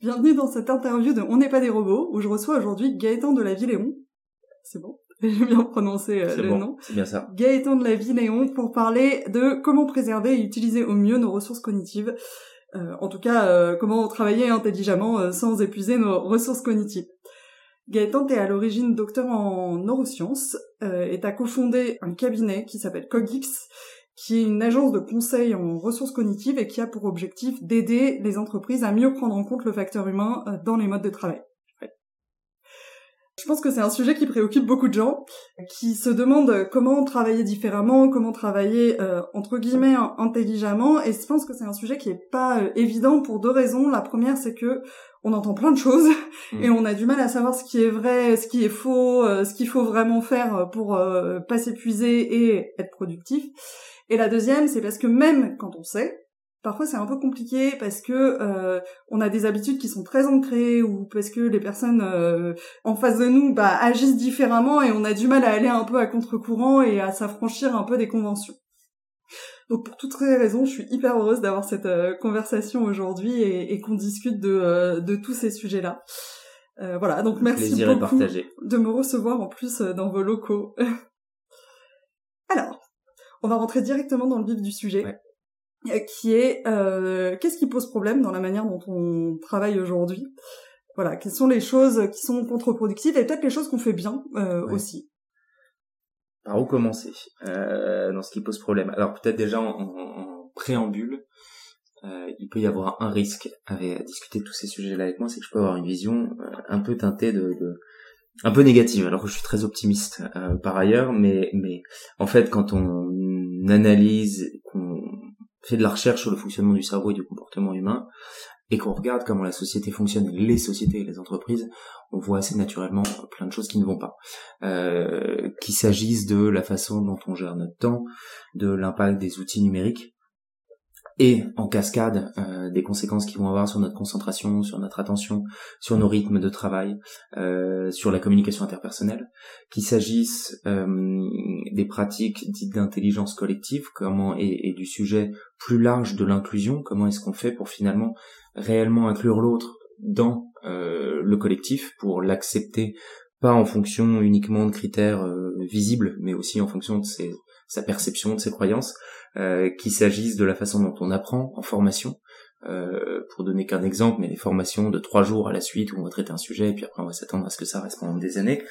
Bienvenue dans cette interview de On n'est pas des robots, où je reçois aujourd'hui Gaëtan de la Villéon. C'est bon J'ai bien prononcé euh, le bon, nom. C'est bien ça. Gaëtan de la Villéon pour parler de comment préserver et utiliser au mieux nos ressources cognitives. Euh, en tout cas, euh, comment travailler intelligemment euh, sans épuiser nos ressources cognitives. Gaëtan, t'es à l'origine docteur en neurosciences euh, et t'as cofondé un cabinet qui s'appelle Cogix, qui est une agence de conseil en ressources cognitives et qui a pour objectif d'aider les entreprises à mieux prendre en compte le facteur humain euh, dans les modes de travail. Ouais. Je pense que c'est un sujet qui préoccupe beaucoup de gens, qui se demandent comment travailler différemment, comment travailler euh, entre guillemets intelligemment, et je pense que c'est un sujet qui est pas euh, évident pour deux raisons. La première, c'est que on entend plein de choses Mm. et on a du mal à savoir ce qui est vrai, ce qui est faux, euh, ce qu'il faut vraiment faire pour euh, pas s'épuiser et être productif. Et la deuxième, c'est parce que même quand on sait, parfois c'est un peu compliqué parce que euh, on a des habitudes qui sont très ancrées ou parce que les personnes euh, en face de nous bah, agissent différemment et on a du mal à aller un peu à contre-courant et à s'affranchir un peu des conventions. Donc pour toutes ces raisons, je suis hyper heureuse d'avoir cette euh, conversation aujourd'hui et, et qu'on discute de, euh, de tous ces sujets-là. Euh, voilà, donc merci Plaisir beaucoup de me recevoir en plus dans vos locaux. On va rentrer directement dans le vif du sujet, Ouais. euh, qui est euh, qu'est-ce qui pose problème dans la manière dont on travaille aujourd'hui? Voilà, quelles sont les choses qui sont contre-productives et peut-être les choses qu'on fait bien euh, Ouais. aussi. Par où commencer? Euh, dans ce qui pose problème Alors peut-être déjà en, en- en préambule, euh, il peut y avoir un risque avec, à discuter de tous ces sujets-là avec moi, c'est que je peux avoir une vision euh, un peu teintée de, de- un peu négative. Alors que je suis très optimiste euh, par ailleurs, mais mais en fait quand on analyse, qu'on fait de la recherche sur le fonctionnement du cerveau et du comportement humain, et qu'on regarde comment la société fonctionne, les sociétés et les entreprises, on voit assez naturellement plein de choses qui ne vont pas. Euh, qu'il s'agisse de la façon dont on gère notre temps, de l'impact des outils numériques, et en cascade euh, des conséquences qu'ils vont avoir sur notre concentration, sur notre attention, sur nos rythmes de travail, euh, sur la communication interpersonnelle, qu'il s'agisse euh, des pratiques dites d'intelligence collective, comment et, et du sujet plus large de l'inclusion, comment est-ce qu'on fait pour finalement réellement inclure l'autre dans euh, le collectif, pour l'accepter pas en fonction uniquement de critères euh, visibles, mais aussi en fonction de ses, sa perception, de ses croyances, euh, qu'il s'agisse de la façon dont on apprend en formation, euh, pour donner qu'un exemple, mais les formations de trois jours à la suite où on va traiter un sujet et puis après on va s'attendre à ce que ça reste pendant des années.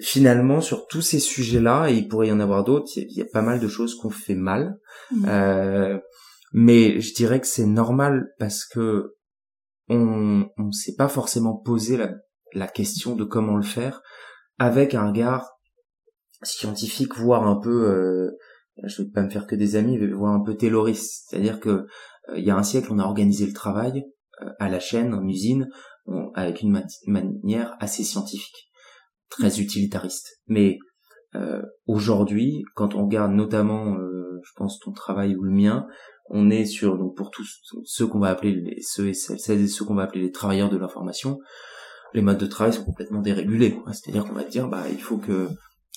Finalement, sur tous ces sujets-là, et il pourrait y en avoir d'autres, il y, a- il y a pas mal de choses qu'on fait mal, Mhm. euh, mais je dirais que c'est normal parce que on on s'est pas forcément posé la, la question de comment le faire avec un regard scientifique, voire un peu, euh, je vais pas me faire que des amis, voire un peu tayloriste. C'est-à-dire que euh, il y a un siècle, on a organisé le travail euh, à la chaîne, en usine, on- avec une ma- manière assez scientifique, très utilitariste. Mais euh, aujourd'hui, quand on regarde notamment, euh, je pense ton travail ou le mien, on est sur donc pour tous ceux qu'on va appeler les, ceux et celles, et ceux qu'on va appeler les travailleurs de l'information, les modes de travail sont complètement dérégulés. C'est-à-dire qu'on va dire bah il faut que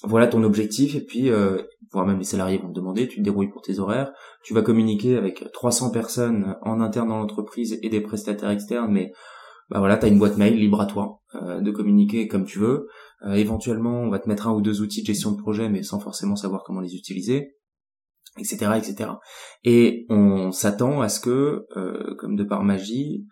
voilà ton objectif et puis euh, voire même les salariés vont te demander tu te débrouilles pour tes horaires, tu vas communiquer avec 300 personnes en interne dans l'entreprise et des prestataires externes mais bah voilà, t'as une boîte mail libre à toi euh, de communiquer comme tu veux. Euh, éventuellement, on va te mettre un ou deux outils de gestion de projet, mais sans forcément savoir comment les utiliser. etc., etc. Et on s'attend à ce que, euh, comme de par magie,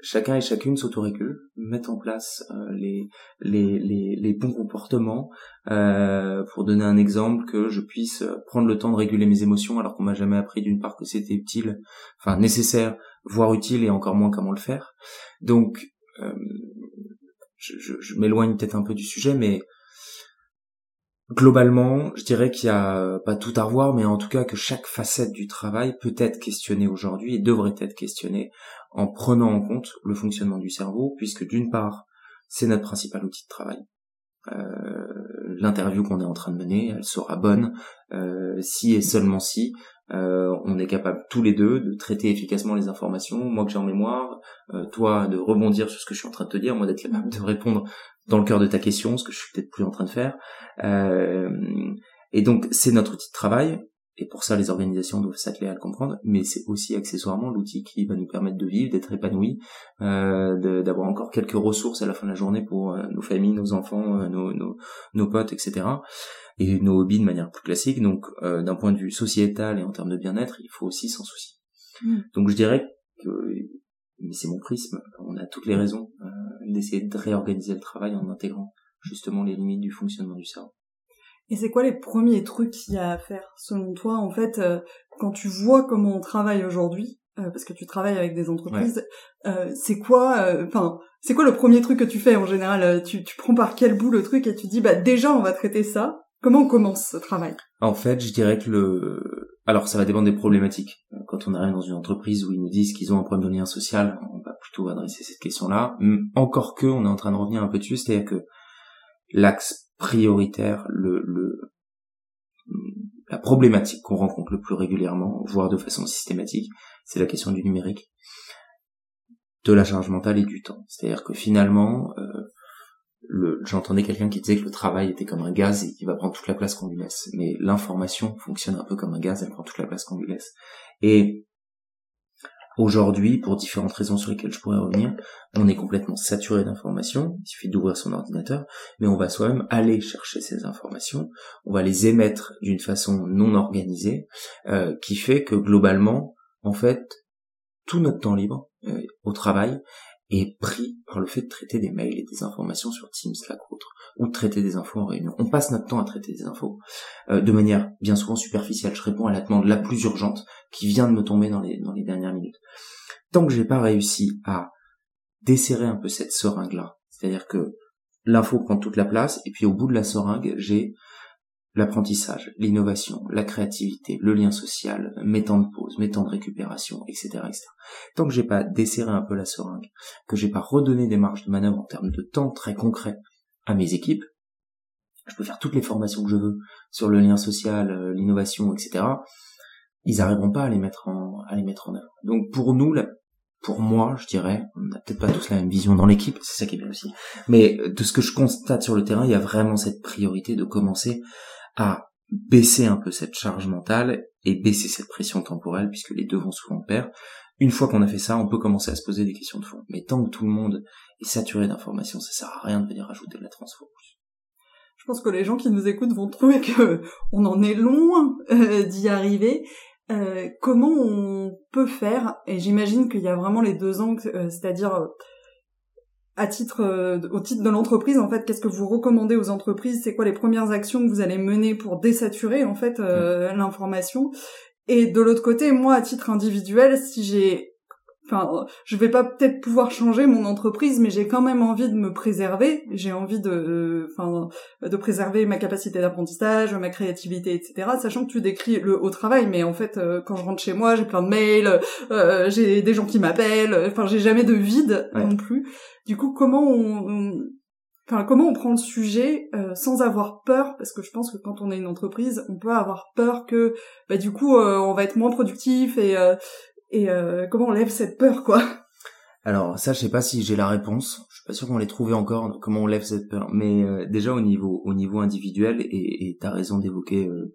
chacun et chacune s'autorégule, mettent en place euh, les, les, les, les, bons comportements. Euh, pour donner un exemple, que je puisse prendre le temps de réguler mes émotions, alors qu'on m'a jamais appris d'une part que c'était utile, enfin nécessaire, voire utile, et encore moins comment le faire. Donc, euh, je, je, je m'éloigne peut-être un peu du sujet, mais globalement, je dirais qu'il y a pas tout à revoir, mais en tout cas que chaque facette du travail peut être questionnée aujourd'hui et devrait être questionnée en prenant en compte le fonctionnement du cerveau, puisque d'une part, c'est notre principal outil de travail. Euh, L'interview qu'on est en train de mener, elle sera bonne euh, si et seulement si euh, on est capable tous les deux de traiter efficacement les informations, moi que j'ai en mémoire, toi de rebondir sur ce que je suis en train de te dire, moi d'être capable de répondre dans le cœur de ta question, ce que je suis peut-être plus en train de faire. Et donc c'est notre outil de travail, et pour ça les organisations doivent s'atteler à le comprendre, mais c'est aussi accessoirement l'outil qui va nous permettre de vivre, d'être épanoui, euh, d'avoir encore quelques ressources à la fin de la journée pour euh, nos familles, nos enfants, euh, nos, nos, nos, potes, etc. Et nos hobbies de manière plus classique. Donc d'un point de vue sociétal et en termes de bien-être, il faut aussi s'en soucier. Mmh. Donc je dirais que mais c'est mon prisme, on a toutes les raisons d'essayer de réorganiser le travail en intégrant justement les limites du fonctionnement du cerveau. Et c'est quoi les premiers trucs qu'il y a à faire selon toi en fait euh, quand tu vois comment on travaille aujourd'hui euh, parce que tu travailles avec des entreprises, euh, c'est quoi enfin c'est quoi le premier truc que tu fais en général tu, tu prends par quel bout le truc et tu dis bah déjà on va traiter ça. Comment on commence ce travail? En fait, je dirais que le alors ça va dépendre des problématiques. Quand on arrive dans une entreprise où ils nous disent qu'ils ont un problème de lien social, on va plutôt adresser cette question-là. Encore que on est en train de revenir un peu dessus, c'est-à-dire que l'axe prioritaire, le, le la problématique qu'on rencontre le plus régulièrement, voire de façon systématique, c'est la question du numérique, de la charge mentale et du temps. C'est-à-dire que finalement, euh, j'entendais quelqu'un qui disait que le travail était comme un gaz et qu'il va prendre toute la place qu'on lui laisse. Mais l'information fonctionne un peu comme un gaz, elle prend toute la place qu'on lui laisse. Et Aujourd'hui, pour différentes raisons sur lesquelles je pourrais revenir, on est complètement saturé d'informations, il suffit d'ouvrir son ordinateur, mais on va soi-même aller chercher ces informations, on va les émettre d'une façon non organisée, euh, qui fait que globalement, en fait, tout notre temps libre euh, au travail est pris par le fait de traiter des mails et des informations sur Teams, Slack ou autre ou de traiter des infos en réunion. On passe notre temps à traiter des infos euh, de manière bien souvent superficielle. Je réponds à la demande la plus urgente qui vient de me tomber dans les, dans les dernières minutes. Tant que j'ai pas réussi à desserrer un peu cette seringue-là, c'est-à-dire que l'info prend toute la place, et puis au bout de la seringue, j'ai l'apprentissage, l'innovation, la créativité, le lien social, mes temps de pause, mes temps de récupération, etc., etc. Tant que j'ai pas desserré un peu la seringue, que j'ai pas redonné des marges de manœuvre en termes de temps très concrets à mes équipes. Je peux faire toutes les formations que je veux sur le lien social, euh, l'innovation, etc. Ils n'arriveront pas à les mettre en à les mettre en œuvre. Donc pour nous, pour moi, je dirais, on n'a peut-être pas tous la même vision dans l'équipe, c'est ça qui est bien aussi. Mais de ce que je constate sur le terrain, il y a vraiment cette priorité de commencer à baisser un peu cette charge mentale et baisser cette pression temporelle, puisque les deux vont souvent de pair. Une fois qu'on a fait ça, on peut commencer à se poser des questions de fond. Mais tant que tout le monde est saturé d'informations, ça sert à rien de venir rajouter de la transfo. Je pense que les gens qui nous écoutent vont trouver que on en est loin euh, d'y arriver. Euh, comment on peut faire Et j'imagine qu'il y a vraiment les deux angles, euh, c'est-à-dire à titre, au titre de l'entreprise, en fait, qu'est-ce que vous recommandez aux entreprises? C'est quoi les premières actions que vous allez mener pour désaturer en fait l'information? Et de l'autre côté, moi, à titre individuel, si j'ai enfin je vais pas peut-être pouvoir changer mon entreprise mais j'ai quand même envie de me préserver. J'ai envie de enfin de préserver ma capacité d'apprentissage ma créativité etc sachant que tu décris le haut travail mais en fait euh, quand je rentre chez moi j'ai plein de mails euh, j'ai des gens qui m'appellent enfin j'ai jamais de vide non plus. Du coup comment on, Enfin, comment on prend le sujet euh, sans avoir peur? Parce que je pense que quand on est une entreprise, on peut avoir peur que, bah, du coup, on va être moins productif et, et euh, comment on lève cette peur, quoi? Alors ça, je sais pas si j'ai la réponse. Je suis pas sûr qu'on l'ait trouvé encore. Comment on lève cette peur Mais euh, déjà au niveau au niveau individuel, et t'as raison d'évoquer euh,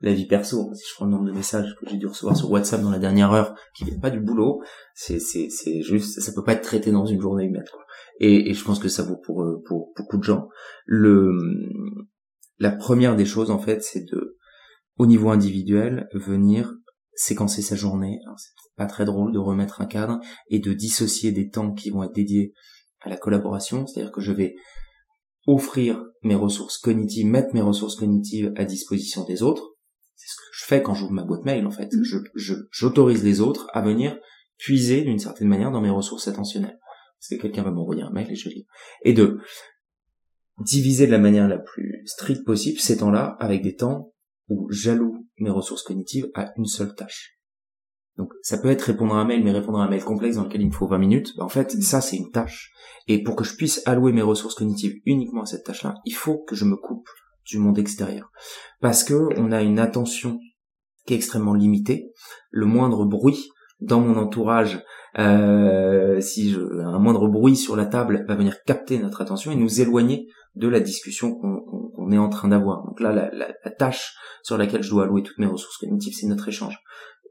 la vie perso. Si je prends le nombre de messages que j'ai dû recevoir sur WhatsApp dans la dernière heure, qui viennent pas du boulot, c'est c'est c'est juste, ça peut pas être traité dans une journée humaine. Quoi. Et, et je pense que ça vaut pour pour beaucoup de gens. Le la première des choses en fait, c'est de au niveau individuel, venir séquencer sa journée. C'est pas très drôle de remettre un cadre et de dissocier des temps qui vont être dédiés à la collaboration, c'est-à-dire que je vais offrir mes ressources cognitives, mettre mes ressources cognitives à disposition des autres. C'est ce que je fais quand j'ouvre ma boîte mail en fait. Mm. Je, j'autorise les autres à venir puiser d'une certaine manière dans mes ressources attentionnelles. Parce que quelqu'un va m'envoyer un mail et je lis. Et de diviser de la manière la plus stricte possible ces temps-là avec des temps où j'alloue mes ressources cognitives à une seule tâche. Donc ça peut être répondre à un mail, mais répondre à un mail complexe dans lequel il me faut 20 minutes. Bah, en fait, mm. ça c'est une tâche. Et pour que je puisse allouer mes ressources cognitives uniquement à cette tâche-là, il faut que je me coupe du monde extérieur. Parce que on a une attention qui est extrêmement limitée. Le moindre bruit dans mon entourage, euh, si je, un moindre bruit sur la table va venir capter notre attention et nous éloigner de la discussion qu'on est en train d'avoir. Donc là, la, tâche sur laquelle je dois allouer toutes mes ressources cognitives, c'est notre échange.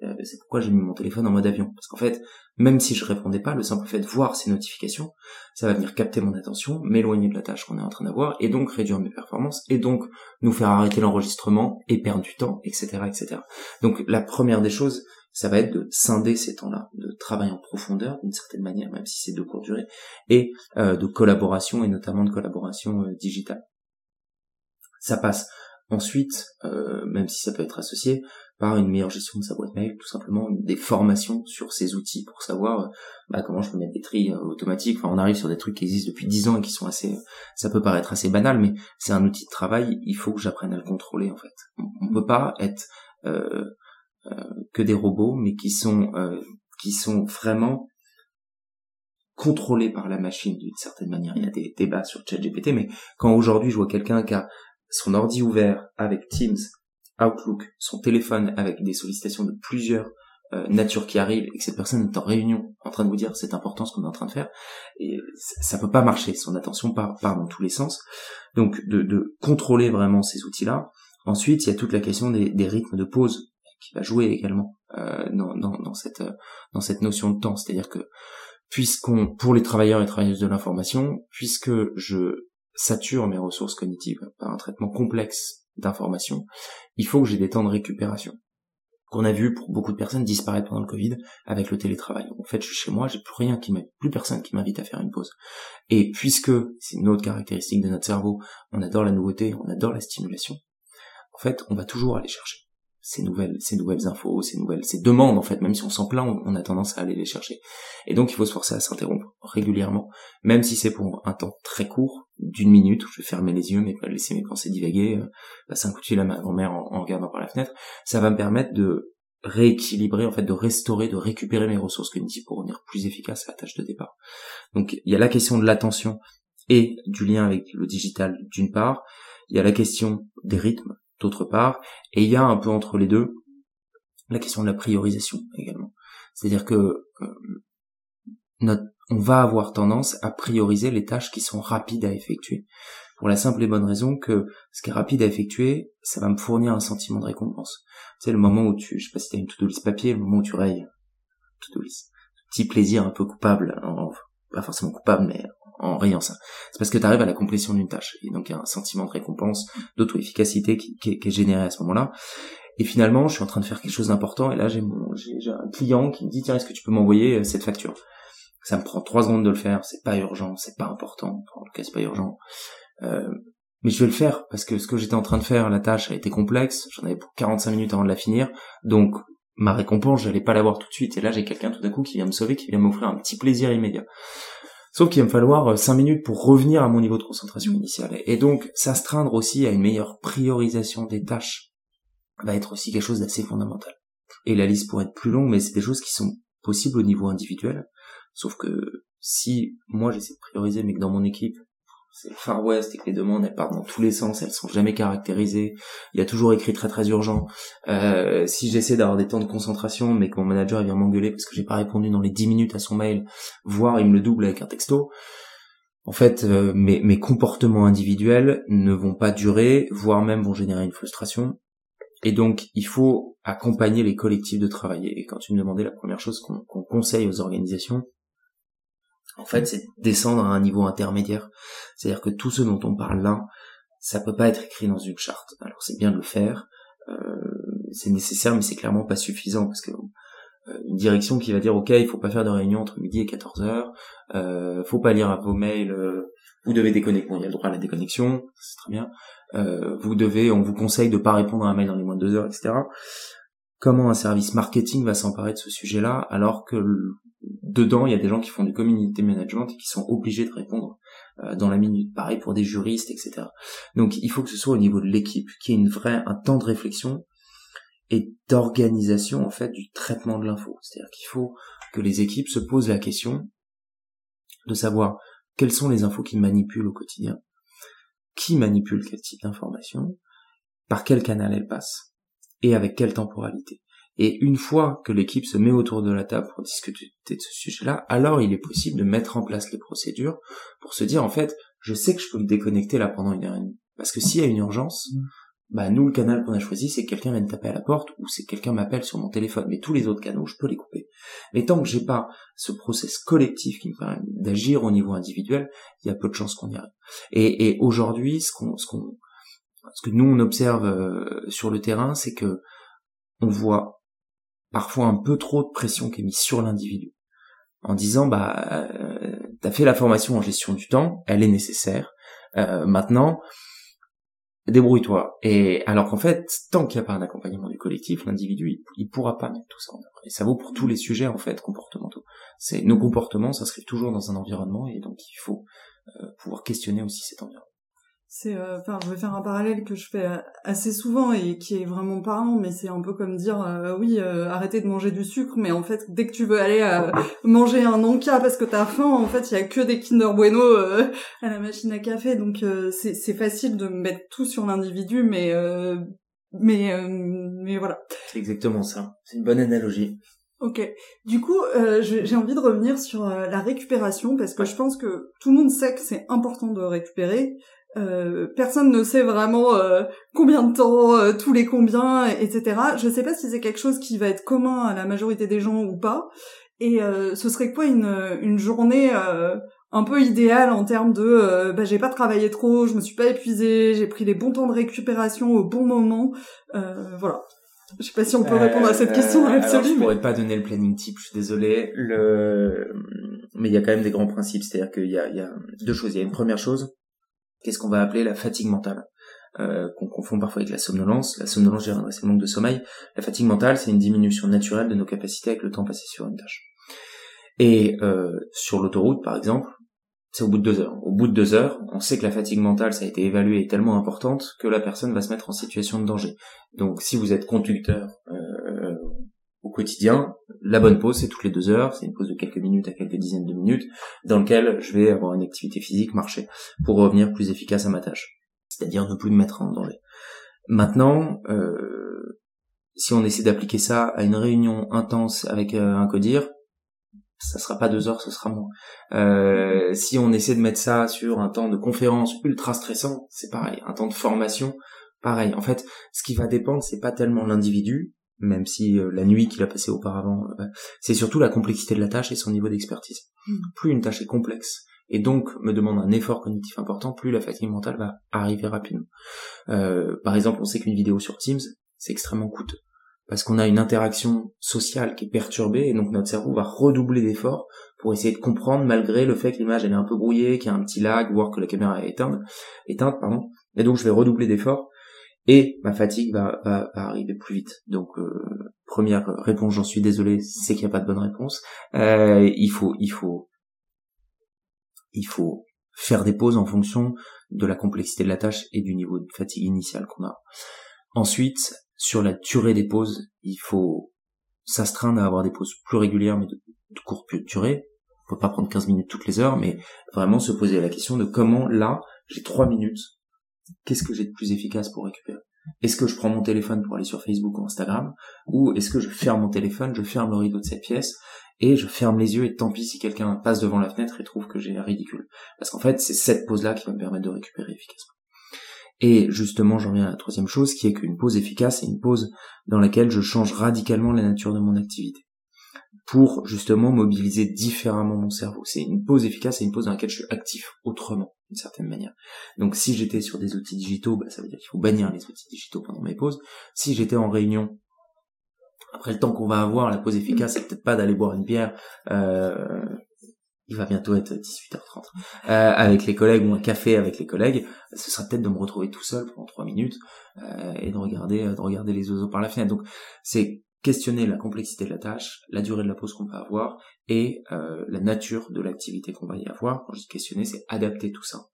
Euh, c'est pourquoi j'ai mis mon téléphone en mode avion. Parce qu'en fait, même si je répondais pas, le simple fait de voir ces notifications, ça va venir capter mon attention, m'éloigner de la tâche qu'on est en train d'avoir, et donc réduire mes performances, et donc nous faire arrêter l'enregistrement et perdre du temps, etc., etc. Donc la première des choses, ça va être de scinder ces temps-là, de travail en profondeur d'une certaine manière, même si c'est de courte durée, et euh, de collaboration, et notamment de collaboration euh, digitale. Ça passe ensuite, même si ça peut être associé, par une meilleure gestion de sa boîte mail, tout simplement des formations sur ces outils pour savoir euh, bah, comment je peux mettre des tris euh, automatiques. Enfin, on arrive sur des trucs qui existent depuis 10 ans et qui sont assez, ça peut paraître assez banal, mais c'est un outil de travail. Il faut que j'apprenne à le contrôler en fait. On, ne peut pas être euh, que des robots, mais qui sont qui sont vraiment contrôlés par la machine d'une certaine manière. Il y a des débats sur ChatGPT, mais quand aujourd'hui je vois quelqu'un qui a son ordi ouvert avec Teams Outlook, son téléphone avec des sollicitations de plusieurs euh, natures qui arrivent et que cette personne est en réunion en train de vous dire c'est important ce qu'on est en train de faire et ça peut pas marcher son attention part, dans tous les sens. Donc de, contrôler vraiment ces outils là ensuite il y a toute la question des, rythmes de pause qui va jouer également euh, dans, cette dans cette notion de temps c'est à dire que puisqu'on pour les travailleurs et travailleuses de l'information puisque je sature mes ressources cognitives par un traitement complexe d'information, il faut que j'ai des temps de récupération qu'on a vu pour beaucoup de personnes disparaître pendant le Covid avec le télétravail. En fait, je suis chez moi, j'ai plus rien qui m'aide, plus personne qui m'invite à faire une pause. Et puisque c'est une autre caractéristique de notre cerveau, on adore la nouveauté, on adore la stimulation. En fait, on va toujours aller chercher ces nouvelles, ces nouvelles infos, ces nouvelles, ces demandes en fait, même si on s'en plaint, on, a tendance à aller les chercher. Et donc il faut se forcer à s'interrompre régulièrement, même si c'est pour un temps très court, d'une minute, où je vais fermer les yeux, mais pas laisser mes pensées divaguer, euh, passer un coup de fil à ma grand-mère en, regardant par la fenêtre, ça va me permettre de rééquilibrer, en fait, de restaurer, de récupérer mes ressources cognitives pour revenir plus efficace à la tâche de départ. Donc il y a la question de l'attention et du lien avec le digital d'une part, il y a la question des rythmes d'autre part, et il y a un peu entre les deux la question de la priorisation également. C'est-à-dire que euh, on va avoir tendance à prioriser les tâches qui sont rapides à effectuer. Pour la simple et bonne raison que ce qui est rapide à effectuer, ça va me fournir un sentiment de récompense. C'est le moment où tu, je sais pas si t'as une to-do list papier, le moment où tu rayes, to-do list. Petit plaisir un peu coupable, pas forcément coupable, mais en rayant ça. C'est parce que tu arrives à la complétion d'une tâche. Et donc il y a un sentiment de récompense, d'auto-efficacité qui, est généré à ce moment-là. Et finalement, je suis en train de faire quelque chose d'important et là j'ai mon un client qui me dit tiens est-ce que tu peux m'envoyer euh, cette facture? Ça me prend trois secondes de le faire, c'est pas urgent, c'est pas important, en tout cas c'est pas urgent. Euh, mais je vais le faire parce que ce que j'étais en train de faire, la tâche a été complexe, j'en avais pour 45 minutes avant de la finir, donc ma récompense, j'allais pas l'avoir tout de suite et là j'ai quelqu'un tout d'un coup qui vient me sauver, qui vient m'offrir un petit plaisir immédiat. Sauf qu'il va me falloir 5 euh, minutes pour revenir à mon niveau de concentration initiale. Et donc, s'astreindre aussi à une meilleure priorisation des tâches va être aussi quelque chose d'assez fondamental. Et la liste pourrait être plus longue, mais c'est des choses qui sont possibles au niveau individuel. Sauf que si moi j'essaie de prioriser, mais que dans mon équipe, c'est Far West et que les demandes elles partent dans tous les sens, elles sont jamais caractérisées. Il y a toujours écrit très très urgent. Euh, si j'essaie d'avoir des temps de concentration, mais que mon manager vient m'engueuler parce que j'ai pas répondu dans les 10 minutes à son mail, voire il me le double avec un texto, en fait, euh, mes, mes comportements individuels ne vont pas durer, voire même vont générer une frustration. Et donc, il faut accompagner les collectifs de travail. Et quand tu me demandais la première chose qu'on conseille aux organisations, en fait, c'est descendre à un niveau intermédiaire. C'est-à-dire que tout ce dont on parle là, ça peut pas être écrit dans une charte. Alors c'est bien de le faire, c'est nécessaire, mais c'est clairement pas suffisant parce que une direction qui va dire ok, il faut pas faire de réunion entre midi et 14 heures, euh, faut pas lire vos mails, vous devez déconnecter, il y a le droit à la déconnexion, c'est très bien. Euh, vous devez, on vous conseille de pas répondre à un mail dans les moins de deux heures, etc. Comment un service marketing va s'emparer de ce sujet-là alors que dedans il y a des gens qui font du community management et qui sont obligés de répondre euh, dans la minute. Pareil pour des juristes, etc. Donc il faut que ce soit au niveau de l'équipe, qu'il y ait une vraie, un temps de réflexion et d'organisation en fait du traitement de l'info. C'est-à-dire qu'il faut que les équipes se posent la question de savoir quelles sont les infos qu'ils manipulent au quotidien, qui manipule quel type d'information, par quel canal elles passent, et avec quelle temporalité. Et une fois que l'équipe se met autour de la table pour discuter de ce sujet-là, alors il est possible de mettre en place les procédures pour se dire en fait, je sais que je peux me déconnecter là pendant une heure et demie. Parce que s'il y a une urgence, mmh bah nous le canal qu'on a choisi c'est que quelqu'un vienne taper à la porte ou c'est quelqu'un m'appelle sur mon téléphone. Mais tous les autres canaux je peux les couper. Mais tant que j'ai pas ce process collectif qui me permet d'agir au niveau individuel il y a peu de chances qu'on y arrive. Et, et aujourd'hui ce qu'on ce qu'on ce que nous on observe euh, sur le terrain c'est que on voit parfois un peu trop de pression qui est mise sur l'individu en disant bah euh, t'as fait la formation en gestion du temps elle est nécessaire euh, maintenant débrouille-toi. Et alors qu'en fait, tant qu'il n'y a pas un accompagnement du collectif, l'individu, il, pourra pas mettre tout ça en œuvre. Et ça vaut pour tous les sujets en fait comportementaux. C'est nos comportements s'inscrivent toujours dans un environnement et donc il faut euh, pouvoir questionner aussi cet environnement c'est euh, enfin je vais faire un parallèle que je fais euh, assez souvent et qui est vraiment parlant mais c'est un peu comme dire euh, oui arrêtez de manger du sucre mais en fait dès que tu veux aller manger un Anka parce que t'as faim en fait il y a que des Kinder Bueno à la machine à café. Donc c'est c'est facile de mettre tout sur l'individu mais mais mais voilà. C'est exactement ça. C'est une bonne analogie. Ok. Du coup, j'ai envie de revenir sur la récupération parce que je pense que tout le monde sait que c'est important de récupérer. Euh, personne ne sait vraiment euh, combien de temps, euh, tous les combien, etc. Je sais pas si c'est quelque chose qui va être commun à la majorité des gens ou pas. Et ce serait quoi une, une journée un peu idéale en termes de bah, j'ai pas travaillé trop, je me suis pas épuisée, j'ai pris les bons temps de récupération au bon moment. voilà. Je sais pas si on peut répondre à cette question absolue. je pourrais pas donner le planning type, je suis désolé. Le... Mais il y a quand même des grands principes, c'est-à-dire qu'il y a, il y a deux choses. Il y a une première chose, qu'est-ce qu'on va appeler la fatigue mentale, euh, qu'on confond parfois avec la somnolence. La somnolence, c'est le manque de sommeil. La fatigue mentale, c'est une diminution naturelle de nos capacités avec le temps passé sur une tâche. Et euh, sur l'autoroute, par exemple, c'est au bout de deux heures. Au bout de deux heures, on sait que la fatigue mentale, ça a été évalué, est tellement importante que la personne va se mettre en situation de danger. Donc, si vous êtes conducteur euh, au quotidien, la bonne pause, c'est toutes les deux heures, c'est une pause de quelques minutes à quelques dizaines de minutes, dans lequel je vais avoir une activité physique, marcher, pour revenir plus efficace à ma tâche. C'est-à-dire ne plus me mettre en danger. Maintenant, euh, si on essaie d'appliquer ça à une réunion intense avec euh, un codir, ça sera pas deux heures, ce sera moins. Euh, si on essaie de mettre ça sur un temps de conférence ultra stressant, c'est pareil. Un temps de formation, pareil. En fait, ce qui va dépendre, c'est pas tellement l'individu, même si euh, la nuit qu'il a passée auparavant, euh, c'est surtout la complexité de la tâche et son niveau d'expertise. Hmm. Plus une tâche est complexe et donc me demande un effort cognitif important, plus la fatigue mentale va arriver rapidement. Euh, par exemple, on sait qu'une vidéo sur Teams, c'est extrêmement coûteux parce qu'on a une interaction sociale qui est perturbée et donc notre cerveau va redoubler d'efforts pour essayer de comprendre malgré le fait que l'image elle est un peu brouillée, qu'il y a un petit lag, voire que la caméra est éteinte, éteinte pardon. Et donc je vais redoubler d'efforts et ma fatigue va, arriver plus vite. Donc euh, première réponse, j'en suis désolé, c'est qu'il n'y a pas de bonne réponse. Euh, il faut, faire des pauses en fonction de la complexité de la tâche et du niveau de fatigue initiale qu'on a. Ensuite, sur la durée des pauses, il faut s'astreindre à avoir des pauses plus régulières mais de, de courte durée. On peut pas prendre 15 minutes toutes les heures, mais vraiment se poser la question de comment là, j'ai 3 minutes qu'est-ce que j'ai de plus efficace pour récupérer? Est-ce que je prends mon téléphone pour aller sur Facebook ou Instagram? Ou est-ce que je ferme mon téléphone, je ferme le rideau de cette pièce et je ferme les yeux et tant pis si quelqu'un passe devant la fenêtre et trouve que j'ai ridicule? Parce qu'en fait, c'est cette pause-là qui va me permettre de récupérer efficacement. Et justement, j'en viens à la troisième chose, qui est qu'une pause efficace, c'est une pause dans laquelle je change radicalement la nature de mon activité. Pour justement mobiliser différemment mon cerveau. C'est une pause efficace, c'est une pause dans laquelle je suis actif autrement. D'une certaine manière. Donc si j'étais sur des outils digitaux, bah, ça veut dire qu'il faut bannir les outils digitaux pendant mes pauses. Si j'étais en réunion, après le temps qu'on va avoir, la pause efficace, c'est peut-être pas d'aller boire une bière. Euh, il va bientôt être 18h30 euh, avec les collègues ou un café avec les collègues. Ce sera peut-être de me retrouver tout seul pendant trois minutes euh, et de regarder, de regarder les oiseaux par la fenêtre. Donc c'est questionner la complexité de la tâche, la durée de la pause qu'on peut avoir et euh, la nature de l'activité qu'on va y avoir. Quand je dis questionner, c'est adapter tout ça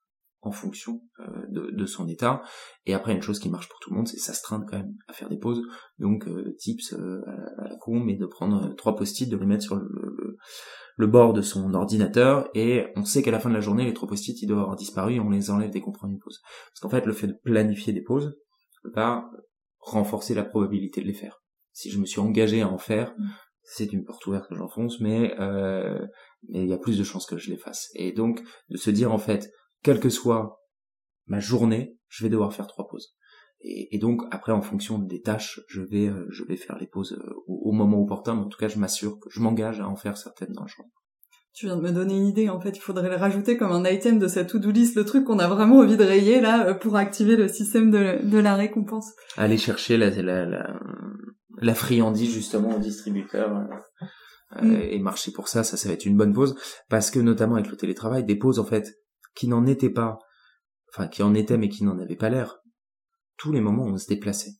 en fonction euh, de, son état. Et après, une chose qui marche pour tout le monde, c'est s'astreindre quand même à faire des pauses. Donc, euh, tips euh, à, la con, mais de prendre trois post-it, de les mettre sur le, bord de son ordinateur, et on sait qu'à la fin de la journée, les trois post-it, ils doivent avoir disparu, et on les enlève dès qu'on prend une pause. Parce qu'en fait, le fait de planifier des pauses va renforcer la probabilité de les faire si je me suis engagé à en faire, mm. c'est une porte ouverte que j'enfonce, mais euh, mais il y a plus de chances que je les fasse. Et donc de se dire en fait, quelle que soit ma journée, je vais devoir faire trois pauses. Et, et donc après, en fonction des tâches, je vais euh, je vais faire les pauses euh, au, moment opportun. Mais en tout cas, je m'assure que je m'engage à en faire certaines dans le jour. Tu viens de me donner une idée, en fait, il faudrait le rajouter comme un item de cette to-do list, le truc qu'on a vraiment envie de rayer, là, pour activer le système de, de la récompense. Aller chercher la, la, la, la friandise justement au distributeur euh, mm. et marcher pour ça, ça, ça va être une bonne pause parce que notamment avec le télétravail, des pauses en fait qui n'en étaient pas, enfin qui en étaient mais qui n'en avaient pas l'air. Tous les moments où on se déplaçait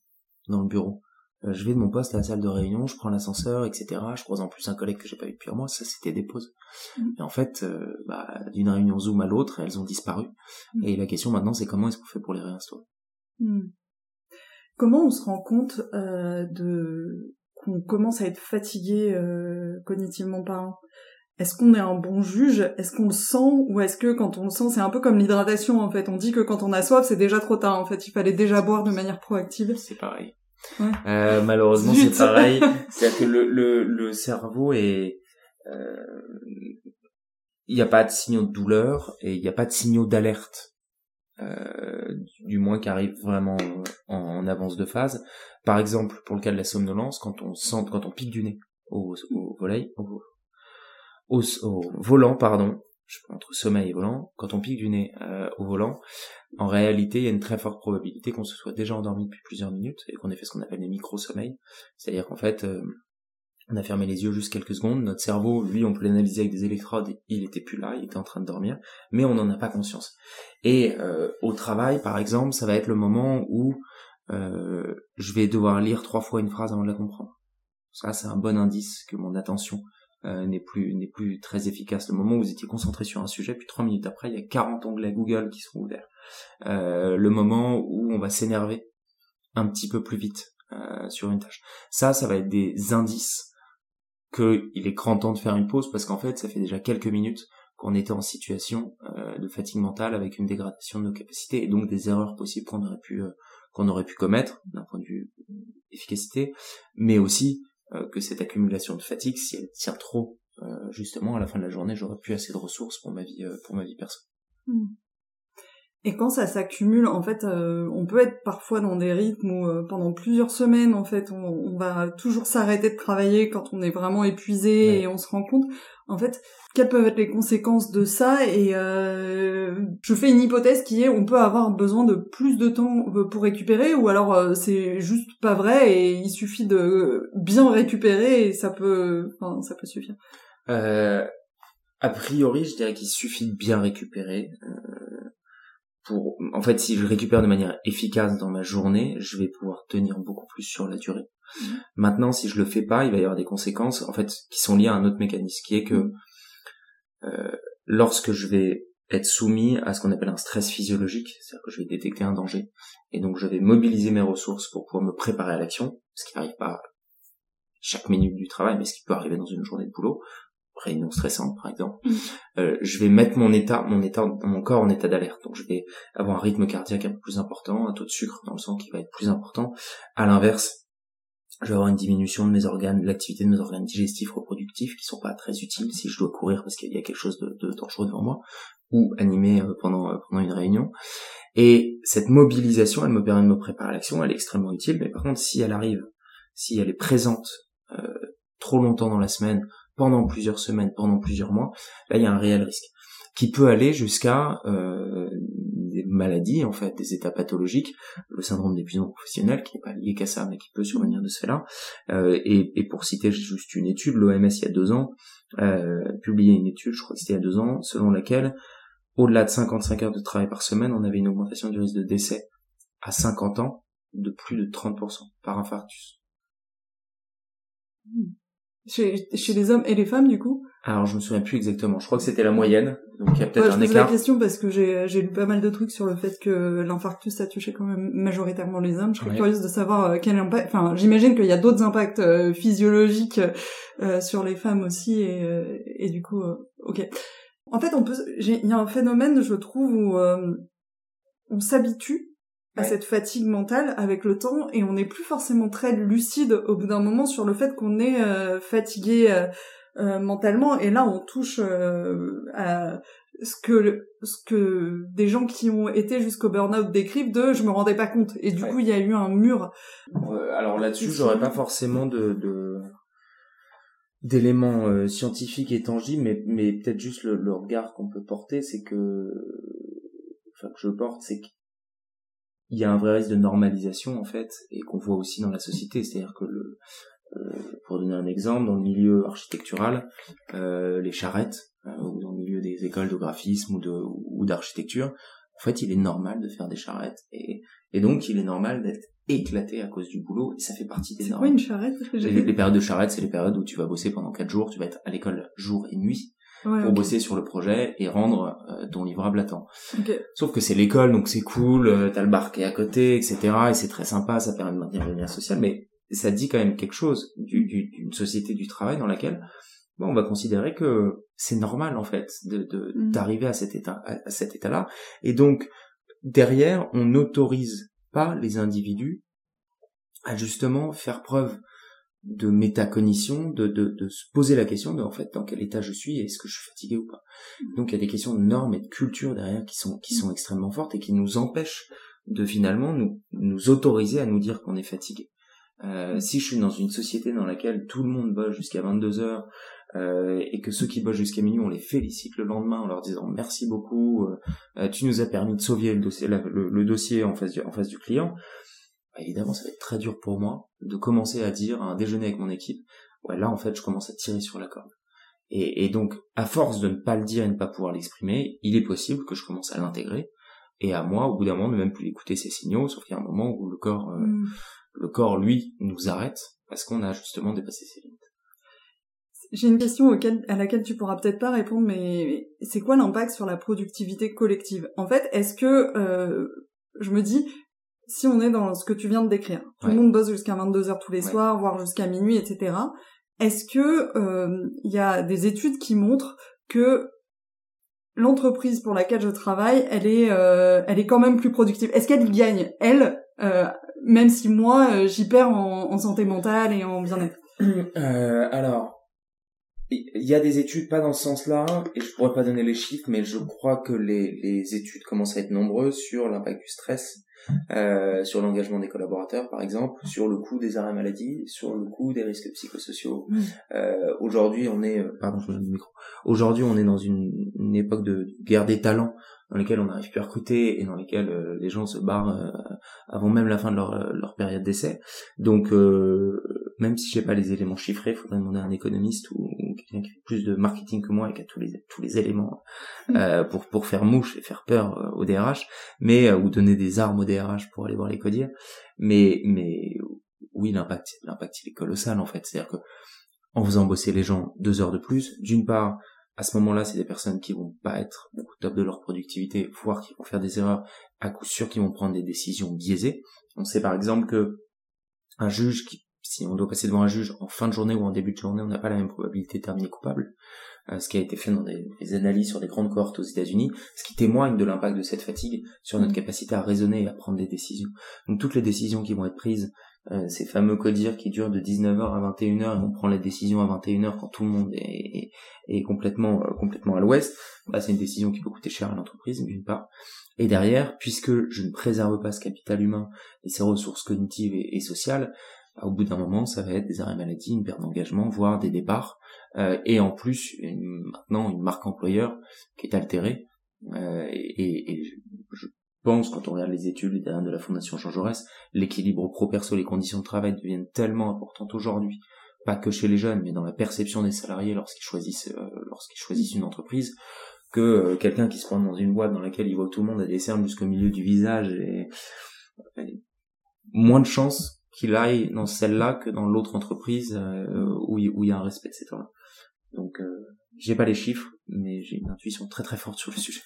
dans le bureau. Euh, je vais de mon poste à la salle de réunion, je prends l'ascenseur, etc. Je croise en plus un collègue que j'ai pas vu depuis un mois, ça c'était des pauses. Mm. Et en fait, euh, bah, d'une réunion Zoom à l'autre, elles ont disparu. Mm. Et la question maintenant, c'est comment est-ce qu'on fait pour les réinstaurer? Comment on se rend compte euh, de qu'on commence à être fatigué euh, cognitivement parlant? Est-ce qu'on est un bon juge? Est-ce qu'on le sent? Ou est-ce que quand on le sent, c'est un peu comme l'hydratation en fait? On dit que quand on a soif, c'est déjà trop tard. En fait, il fallait déjà boire de manière proactive. C'est pareil. Ouais. Euh, malheureusement, c'est pareil. C'est-à-dire que le, le, le cerveau est euh, il n'y a pas de signaux de douleur et il n'y a pas de signaux d'alerte. Euh, du moins qui arrive vraiment en, avance de phase. Par exemple, pour le cas de la somnolence, quand on sent, quand on pique du nez au, volant, pardon, entre sommeil et volant, quand on pique du nez euh, au volant, en réalité, il y a une très forte probabilité qu'on se soit déjà endormi depuis plusieurs minutes et qu'on ait fait ce qu'on appelle des micro-sommeils. C'est-à-dire qu'en fait, euh, on a fermé les yeux juste quelques secondes. Notre cerveau, lui, on peut l'analyser avec des électrodes. Il était plus là, il était en train de dormir, mais on n'en a pas conscience. Et euh, au travail, par exemple, ça va être le moment où euh, je vais devoir lire trois fois une phrase avant de la comprendre. Ça, c'est un bon indice que mon attention euh, n'est plus n'est plus très efficace. Le moment où vous étiez concentré sur un sujet, puis trois minutes après, il y a 40 onglets Google qui sont ouverts. le moment où on va s'énerver un petit peu plus vite sur une tâche. Ça, ça va être des indices qu'il est grand temps de faire une pause parce qu'en fait, ça fait déjà quelques minutes qu'on était en situation euh, de fatigue mentale avec une dégradation de nos capacités et donc des erreurs possibles qu'on aurait pu euh, qu'on aurait pu commettre d'un point de vue euh, efficacité, mais aussi que cette accumulation de fatigue, si elle tient trop, justement à la fin de la journée, j'aurais plus assez de ressources pour ma vie pour ma vie personnelle. Hmm. Et quand ça s'accumule, en fait, euh, on peut être parfois dans des rythmes où euh, pendant plusieurs semaines, en fait, on, va toujours s'arrêter de travailler quand on est vraiment épuisé et on se rend compte, en fait, quelles peuvent être les conséquences de ça? Et euh, je fais une hypothèse qui est, on peut avoir besoin de plus de temps pour récupérer, ou alors c'est juste pas vrai et il suffit de bien récupérer et ça peut, enfin, ça peut suffire. a priori, je dirais qu'il suffit de bien récupérer pour, en fait, si je récupère de manière efficace dans ma journée, je vais pouvoir tenir beaucoup plus sur la durée. Mhm. Maintenant, si je le fais pas, il va y avoir des conséquences, en fait, qui sont liées à un autre mécanisme, qui est que mhm. euh, lorsque je vais être soumis à ce qu'on appelle un stress physiologique, c'est-à-dire que je vais détecter un danger, et donc je vais mobiliser mes ressources pour pouvoir me préparer à l'action, ce qui n'arrive pas chaque minute du travail, mais ce qui peut arriver dans une journée de boulot, réunion stressante par exemple, mm. euh, je vais mettre mon état, mon état, mon corps en état d'alerte. Donc je vais avoir un rythme cardiaque un peu plus important, un taux de sucre dans le sang qui va être plus important. À l'inverse, je vais avoir une diminution de mes organes, de l'activité de mes organes digestifs, reproductifs, qui sont pas très utiles si je dois courir parce qu'il y a quelque chose de, de dangereux devant moi, ou animer euh, pendant euh, pendant une réunion. Et cette mobilisation, elle me permet de me préparer à l'action, elle est extrêmement utile. Mais par contre, si elle arrive, si elle est présente trop longtemps dans la semaine, pendant plusieurs semaines, pendant plusieurs mois, là il y a un réel risque. qui peut aller jusqu'à euh, des maladies, en fait, des états pathologiques, le syndrome d'épuisement professionnel, qui n'est pas lié qu'à ça, mais qui peut survenir de ce fait-là. Euh, et, et, pour citer juste une étude, l'OMS, il y a deux ans, euh, publié une étude, je crois que c'était il y a deux ans, selon laquelle, au-delà de 55 heures de travail par semaine, on avait une augmentation du risque de décès à 50 ans de plus de 30% par infarctus. Chez, chez les hommes et les femmes, du coup? Alors, je me souviens plus exactement. Je crois que c'était la moyenne. Donc, il y a peut-être un je écart. la question parce que j'ai, j'ai lu pas mal de trucs sur le fait que l'infarctus, ça touchait quand même majoritairement les hommes. Je serais curieuse de savoir euh, quel impact... Enfin, j'imagine qu'il y a d'autres impacts euh, physiologiques euh, sur les femmes aussi. Et, euh, et du coup, ok. En fait, on peut... Il y a un phénomène, je trouve, où on s'habitue à cette fatigue mentale avec le temps et on n'est plus forcément très lucide au bout d'un moment sur le fait qu'on est euh, fatigué euh, euh, mentalement. Et là on touche à ce que ce que des gens qui ont été jusqu'au burn-out décrivent de je me rendais pas compte et du coup il y a eu un mur. Alors là-dessus j'aurais pas forcément de, de d'éléments scientifiques et tangibles mais mais peut-être juste le, le regard qu'on peut porter c'est que enfin que je porte c'est que il y a un vrai risque de normalisation en fait et qu'on voit aussi dans la société c'est-à-dire que le euh, pour donner un exemple dans le milieu architectural euh, les charrettes euh, ou dans le milieu des écoles de graphisme ou de ou d'architecture en fait il est normal de faire des charrettes et et donc il est normal d'être éclaté à cause du boulot et ça fait partie des normes. C'est quoi une charrette les, les, périodes de charrette, c'est les périodes où tu vas bosser pendant quatre jours, tu vas être à l'école jour et nuit pour bosser sur le projet et rendre euh, ton livrable à temps. Sauf que c'est l'école, donc c'est cool, euh, t'as le bar qui est à côté, etc. Et c'est très sympa, ça permet de maintenir le lien social, mais ça dit quand même quelque chose d'une du, société du travail dans laquelle bon, on va considérer que c'est normal en fait de mm. d'arriver à cet état à cet état-là. Et donc derrière, on n'autorise pas les individus à justement faire preuve de métacognition, de, de, de se poser la question de en fait dans quel état je suis et est-ce que je suis fatigué ou pas. Mm. Donc il y a des questions de normes et de culture derrière qui sont qui sont extrêmement fortes et qui nous empêchent de finalement nous nous autoriser à nous dire qu'on est fatigué. Euh, si je suis dans une société dans laquelle tout le monde bosse jusqu'à 22 heures euh, et que ceux qui bossent jusqu'à minuit, on les félicite le lendemain en leur disant merci beaucoup, euh, tu nous as permis de sauver le dossier, le, dossier en face du, en face du client. Bah, évidemment, ça va être très dur pour moi de commencer à dire à un déjeuner avec mon équipe, ouais, là, en fait, je commence à tirer sur la corde. Et, et donc, à force de ne pas le dire et ne pas pouvoir l'exprimer, il est possible que je commence à l'intégrer et à moi, au bout d'un moment, de même plus écouter ces signaux, sauf qu'il y a un moment où le corps, euh, mm. le corps, lui, nous arrête parce qu'on a justement dépassé ses limites. J'ai une question auquel, à laquelle tu pourras peut-être pas répondre, mais c'est quoi l'impact sur la productivité collective? En fait, est-ce que euh, je me dis, si on est dans ce que tu viens de décrire, tout le monde bosse jusqu'à 22 heures tous les soirs, voire jusqu'à minuit, etc. Est-ce que euh, il y a des études qui montrent que l'entreprise pour laquelle je travaille, elle est, euh, elle est quand même plus productive? Est-ce qu'elle gagne, elle, euh, même si moi j'y perds en, en, santé mentale et en bien-être? Alors, il y a des études pas dans ce sens-là, et je pourrais pas donner les chiffres, mais je crois que les, les études commencent à être nombreuses sur l'impact du stress euh, sur l'engagement des collaborateurs, par exemple, sur le coût des arrêts maladie, sur le coût des risques psychosociaux. Mm. Euh, aujourd'hui, on est, euh, pardon, je me micro. Aujourd'hui, on est dans une, une, époque de guerre des talents dans lesquels on n'arrive plus à recruter et dans lesquels euh, les gens se barrent euh, avant même la fin de leur, euh, leur période d'essai. Donc, même si j'ai pas les éléments chiffrés, il faudrait demander à un économiste ou, quelqu'un qui fait plus de marketing que moi et qui a tous les tous les éléments mm. pour pour faire mouche et faire peur au DRH, mais ou donner des armes au DRH pour aller voir les codiers. Mais mais oui, l'impact l'impact il est colossal en fait. C'est-à-dire que en faisant bosser les gens deux heures de plus, d'une part, à ce moment-là, c'est des personnes qui vont pas être au top de leur productivité, voire qui vont faire des erreurs, à coup sûr qui vont prendre des décisions biaisées. On sait par exemple que un juge qui, si on doit passer devant un juge en fin de journée ou en début de journée, on n'a pas la même probabilité de terminer coupable. Euh, ce qui a été fait dans des, analyses sur des grandes cohortes aux États-Unis, ce qui témoigne de l'impact de cette fatigue sur notre capacité à raisonner et à prendre des décisions. Donc toutes les décisions qui vont être prises euh, ces fameux codires qui durent de 19h à 21h et on prend la décision à 21h quand tout le monde est, est, complètement euh, complètement à l'ouest, bah, c'est une décision qui peut coûter cher à l'entreprise d'une part. Et derrière, puisque je ne préserve pas ce capital humain et ses ressources cognitives et, sociales, au bout d'un moment, ça va être des arrêts maladie, une perte d'engagement, voire des départs, euh, et en plus maintenant une marque employeur qui est altérée. Euh, et, et, je pense, quand on regarde les études de la Fondation Jean Jaurès, l'équilibre pro-perso, les conditions de travail deviennent tellement importantes aujourd'hui, pas que chez les jeunes, mais dans la perception des salariés lorsqu'ils choisissent, euh, lorsqu'ils choisissent une entreprise, que quelqu'un qui se prend dans une boîte dans laquelle il voit tout le monde a des cernes jusqu'au milieu du visage et moins de chances qu'il aille dans celle-là que dans l'autre entreprise euh, où il y a un respect temps-là. Donc, euh, j'ai pas les chiffres, mais j'ai une intuition très très forte sur le sujet.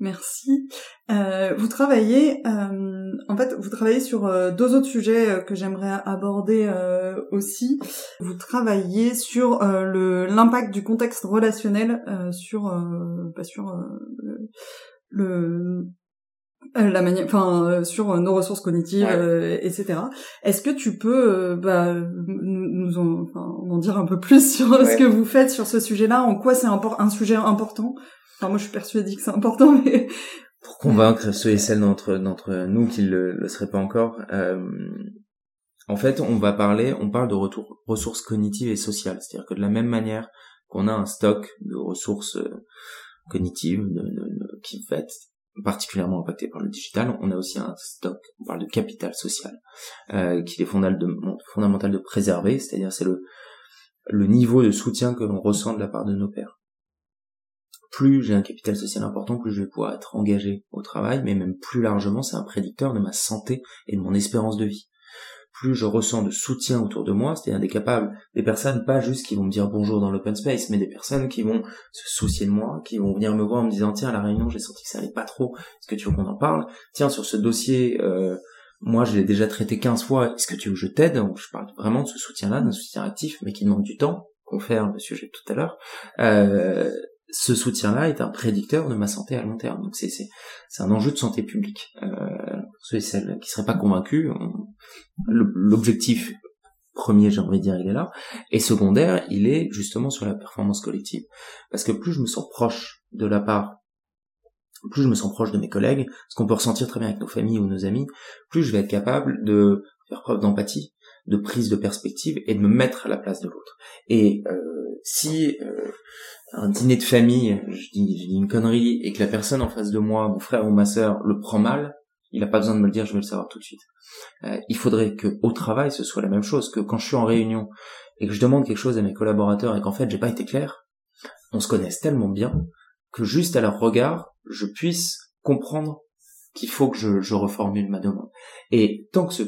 Merci. Euh, vous travaillez, euh, en fait, vous travaillez sur euh, deux autres sujets euh, que j'aimerais aborder aussi. Vous travaillez sur le l'impact du contexte relationnel sur, bah, sur le euh, la manière, enfin, euh, sur euh, nos ressources cognitives, etc. Est-ce que tu peux, bah, nous en, en, dire un peu plus sur ce que vous faites sur ce sujet-là? En quoi c'est un sujet important? Enfin, moi, je suis persuadée que c'est important, mais pour convaincre ceux et celles d'entre d'entre nous qui le, le seraient pas encore. en fait, on va parler, on parle de retour, ressources cognitives et sociales, c'est-à-dire que de la même manière qu'on a un stock de ressources cognitives de, de, qui va être particulièrement impacté par le digital, on a aussi un stock, on parle de capital social, euh, est fondamental de, fondamental de préserver, c'est-à-dire c'est le, le niveau de soutien que l'on ressent de la part de nos pairs. Plus j'ai un capital social important, plus je vais pouvoir être engagé au travail, mais même plus largement, c'est un prédicteur de ma santé et de mon espérance de vie. Plus je ressens de soutien autour de moi, c'est-à-dire des capables, des personnes pas juste qui vont me dire bonjour dans l'open space, mais des personnes qui vont se soucier de moi, qui vont venir me voir en me disant tiens à la réunion j'ai senti que ça allait pas trop, est-ce que tu veux qu'on en parle? Tiens sur ce dossier, euh, moi je l'ai déjà traité 15 fois, est-ce que tu veux que je t'aide? Donc je parle vraiment de ce soutien-là, d'un soutien actif, mais qui demande du temps, confère le sujet tout à l'heure. Euh, ce soutien-là est un prédicteur de ma santé à long terme. Donc c'est c'est c'est un enjeu de santé publique. Euh, pour ceux et celles qui seraient pas convaincus, l'objectif premier, j'ai envie de dire, il est là, et secondaire, il est justement sur la performance collective. Parce que plus je me sens proche de la part, plus je me sens proche de mes collègues, ce qu'on peut ressentir très bien avec nos familles ou nos amis, plus je vais être capable de faire preuve d'empathie, de prise de perspective et de me mettre à la place de l'autre. Et euh, si euh, un dîner de famille, je dis, je dis une connerie, et que la personne en face de moi, mon frère ou ma sœur, le prend mal, il n'a pas besoin de me le dire, je vais le savoir tout de suite. Euh, il faudrait que au travail, ce soit la même chose, que quand je suis en réunion et que je demande quelque chose à mes collaborateurs et qu'en fait j'ai pas été clair, on se connaisse tellement bien que juste à leur regard, je puisse comprendre qu'il faut que je, je reformule ma demande. Et tant que ce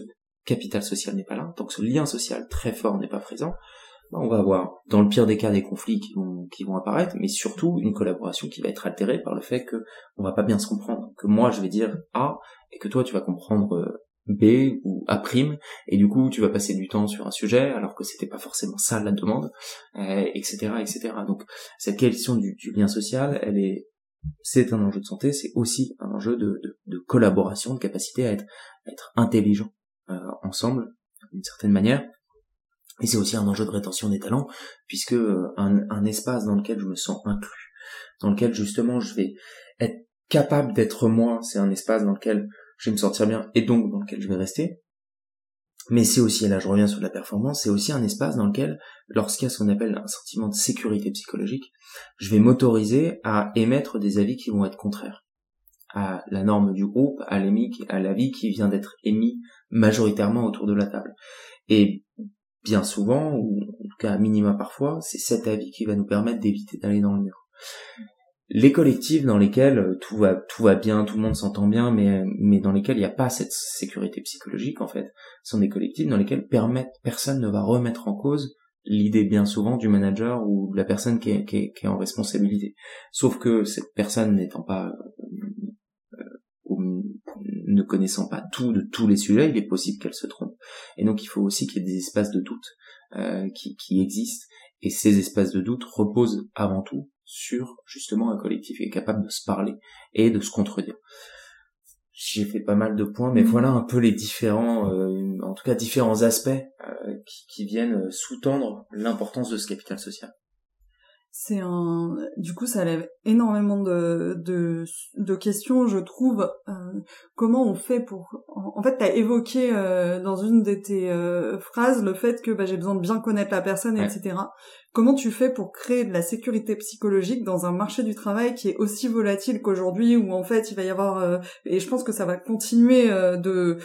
capital social n'est pas là, tant que ce lien social très fort n'est pas présent, on va avoir, dans le pire des cas, des conflits qui vont, qui apparaître, mais surtout une collaboration qui va être altérée par le fait que on va pas bien se comprendre. Que moi, je vais dire A, et que toi, tu vas comprendre euh, B ou A prime, et du coup, tu vas passer du temps sur un sujet, alors que c'était pas forcément ça la demande, etc., euh, etc. Donc, cette question du, lien social, elle est, c'est un enjeu de santé, c'est aussi un enjeu de, collaboration, de capacité à être, être intelligent ensemble, d'une certaine manière, et c'est aussi un enjeu de rétention des talents, puisque euh, un, espace dans lequel je me sens inclus, dans lequel justement je vais être capable d'être moi, c'est un espace dans lequel je vais me sentir bien et donc dans lequel je vais rester. Mais c'est aussi, et là je reviens sur la performance, c'est aussi un espace dans lequel, lorsqu'il y a ce qu'on appelle un sentiment de sécurité psychologique, je vais m'autoriser à émettre des avis qui vont être contraires à la norme du groupe, à à l'avis qui vient d'être émis majoritairement autour de la table. Et bien souvent, ou en tout cas à minima parfois, c'est cet avis qui va nous permettre d'éviter d'aller dans le mur. Les collectifs dans lesquels euh, tout va tout va bien, tout le monde s'entend bien, mais mais dans lesquels il n'y a pas cette sécurité psychologique en fait, sont des collectifs dans lesquels personne ne va remettre en cause l'idée bien souvent du manager ou de la personne qui est, qui est, qui est en responsabilité. Sauf que cette personne n'étant pas ne connaissant pas tout de tous les sujets, il est possible qu'elle se trompe. Et donc il faut aussi qu'il y ait des espaces de doute euh, qui, qui existent. Et ces espaces de doute reposent avant tout sur justement un collectif qui est capable de se parler et de se contredire. J'ai fait pas mal de points, mais voilà un peu les différents, euh, en tout cas différents aspects euh, qui, qui, viennent sous-tendre l'importance de ce capital social. C'est un du coup ça lève énormément de de, de questions je trouve. Euh, comment on fait pour en, fait tu as évoqué euh, dans une de tes euh, phrases le fait que bah, j'ai besoin de bien connaître la personne etc comment tu fais pour créer de la sécurité psychologique dans un marché du travail qui est aussi volatile qu'aujourd'hui où en fait il va y avoir et je pense que ça va continuer de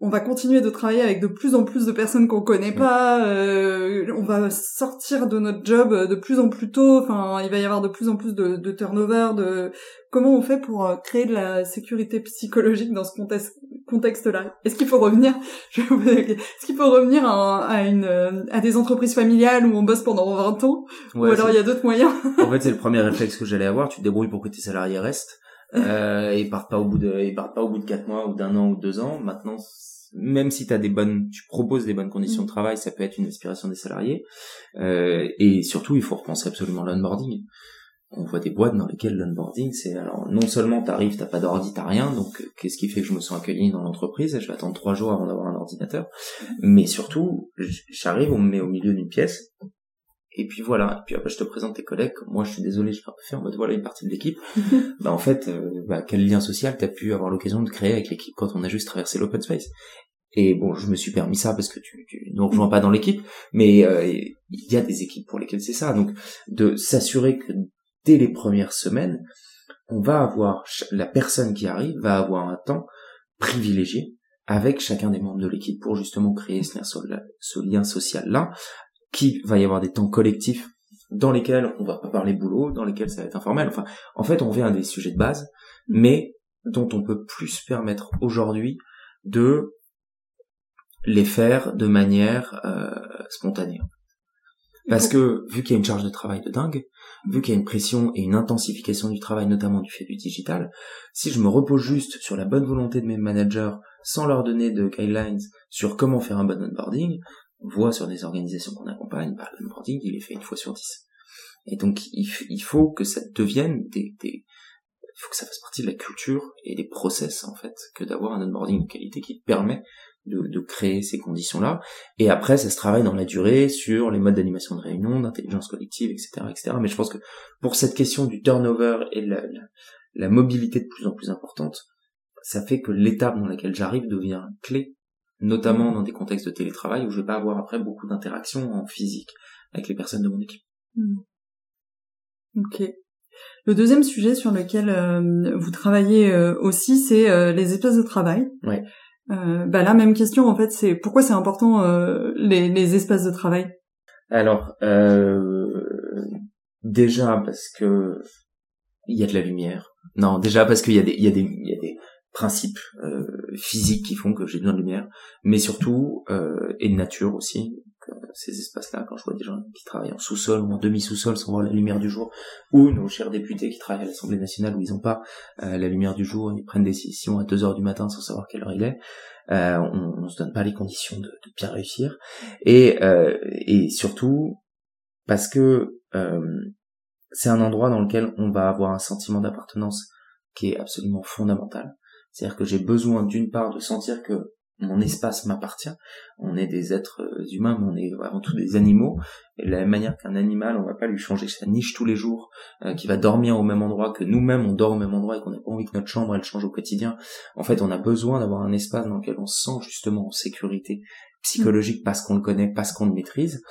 on va continuer de travailler avec de plus en plus de personnes qu'on connaît pas. Euh, on va sortir de notre job de plus en plus tôt. Enfin, il va y avoir de plus en plus de, de turnover. De comment on fait pour euh, créer de la sécurité psychologique dans ce contexte contexte-là? Est-ce qu'il faut revenir? Est-ce qu'il faut revenir à, une à des entreprises familiales où on bosse pendant 20 ans? Ou alors il y a d'autres moyens? En fait, c'est le premier réflexe que j'allais avoir. Tu te débrouilles pour que tes salariés restent. Euh, et partent pas au bout de, ils partent pas au bout de quatre mois ou d'un an ou deux ans. Maintenant, même si as des bonnes, tu proposes des bonnes conditions de mm. travail, ça peut être une aspiration des salariés. Euh, et surtout, il faut repenser absolument l'onboarding. On voit des boîtes dans lesquelles l'onboarding, c'est alors non seulement t'arrives, t'as pas d'ordi, t'as rien, donc qu'est-ce qui fait que je me sens accueilli dans l'entreprise? Je vais attendre trois jours avant d'avoir un ordinateur. Mais surtout, j'arrive, on me met au milieu d'une pièce, et puis voilà, et puis après je te présente tes collègues, moi je suis désolé, je l'ai pas fait en mode voilà une partie de l'équipe. bah en fait, euh, bah, quel lien social t'as pu avoir l'occasion de créer avec l'équipe quand on a juste traversé l'open space? Et bon, je me suis permis ça parce que tu, tu ne rejoins pas dans l'équipe, mais euh, il y a des équipes pour lesquelles c'est ça. Donc de s'assurer que dès les premières semaines, on va avoir la personne qui arrive va avoir un temps privilégié avec chacun des membres de l'équipe pour justement créer ce lien, ce lien social là qu'il va y avoir des temps collectifs dans lesquels on va pas parler boulot, dans lesquels ça va être informel. Enfin, en fait, on vient à des sujets de base, mais dont on peut plus se permettre aujourd'hui de les faire de manière euh, spontanée. Parce que vu qu'il y a une charge de travail de dingue, vu qu'il y a une pression et une intensification du travail, notamment du fait du digital, si je me repose juste sur la bonne volonté de mes managers sans leur donner de guidelines sur comment faire un bon onboarding, on voit sur des organisations qu'on accompagne, bah, l'onboarding, il est fait une fois sur dix. Et donc, il, faut que ça devienne des, des, il faut que ça fasse partie de la culture et des process, en fait, que d'avoir un onboarding de qualité qui permet de, de créer ces conditions-là. Et après, ça se travaille dans la durée sur les modes d'animation de réunion, d'intelligence collective, etc., etc. Mais je pense que pour cette question du turnover et la, la, la mobilité de plus en plus importante, ça fait que l'étape dans laquelle j'arrive devient clé notamment dans des contextes de télétravail où je vais pas avoir après beaucoup d'interactions en physique avec les personnes de mon équipe. Hmm. Ok. Le deuxième sujet sur lequel euh, vous travaillez euh, aussi, c'est euh, les espaces de travail. Ouais. bah là, même question en fait, c'est pourquoi c'est important les, les, espaces de travail? Alors, déjà parce que il y a de la lumière. Non, déjà parce qu'il y a des, il y a des, il y a des principes euh, physiques qui font que j'ai besoin de lumière, mais surtout euh, et de nature aussi. ces espaces-là, quand je vois des gens qui travaillent en sous-sol ou en demi-sous-sol sans voir la lumière du jour, ou nos chers députés qui travaillent à l'Assemblée nationale où ils n'ont pas euh, la lumière du jour, ils prennent des décisions à 2 heures du matin sans savoir quelle heure il est, on, ne se donne pas les conditions de, bien réussir. Et, et surtout parce que c'est un endroit dans lequel on va avoir un sentiment d'appartenance qui est absolument fondamental. C'est-à-dire que j'ai besoin d'une part de sentir que mon espace m'appartient. On est des êtres euh, humains, mais on est avant tout des animaux. Et de la même manière qu'un animal, on va pas lui changer sa niche tous les jours, euh, qui va dormir au même endroit, que nous-mêmes on dort au même endroit et qu'on n'a pas envie que notre chambre elle change au quotidien. En fait, on a besoin d'avoir un espace dans lequel on se sent justement en sécurité psychologique parce qu'on le connaît, parce qu'on le maîtrise.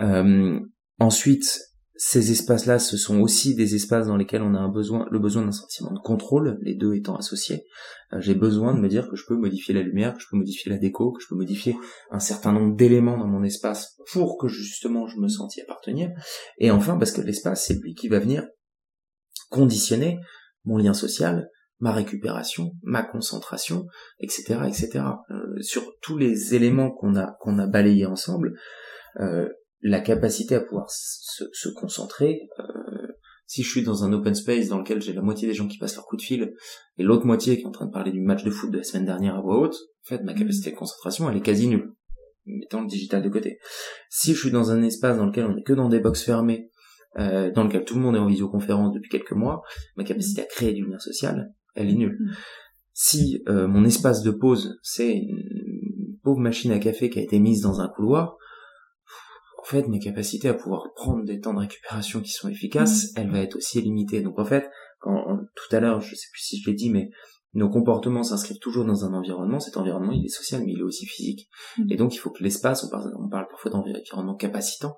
Euh, ensuite, ces espaces-là, ce sont aussi des espaces dans lesquels on a un besoin, le besoin d'un sentiment de contrôle, les deux étant associés. Euh, j'ai besoin de me dire que je peux modifier la lumière, que je peux modifier la déco, que je peux modifier un certain nombre d'éléments dans mon espace pour que justement je me sente y appartenir. Et enfin, parce que l'espace, c'est lui qui va venir conditionner mon lien social, ma récupération, ma concentration, etc., etc. Euh, sur tous les éléments qu'on a qu'on a balayés ensemble, euh, la capacité à pouvoir se, concentrer. Euh, si je suis dans un open space dans lequel j'ai la moitié des gens qui passent leur coup de fil et l'autre moitié qui est en train de parler du match de foot de la semaine dernière à voix haute, en fait, ma mm. capacité de concentration, elle est quasi nulle, mettant le digital de côté. Si je suis dans un espace dans lequel on est que dans des box fermées, euh, dans lequel tout le monde est en visioconférence depuis quelques mois, ma capacité à créer du lien social, elle est nulle. Mm. Si euh, mon espace de pause, c'est une pauvre machine à café qui a été mise dans un couloir, fait, mes capacités à pouvoir prendre des temps de récupération qui sont efficaces, elle va être aussi limitée. Donc en fait, quand tout à l'heure, je sais plus si je l'ai dit, mais nos comportements s'inscrivent toujours dans un environnement. Cet environnement, il est social, mais il est aussi physique. Mm. Et donc, il faut que l'espace, on parle, on parle parfois d'environnement capacitant,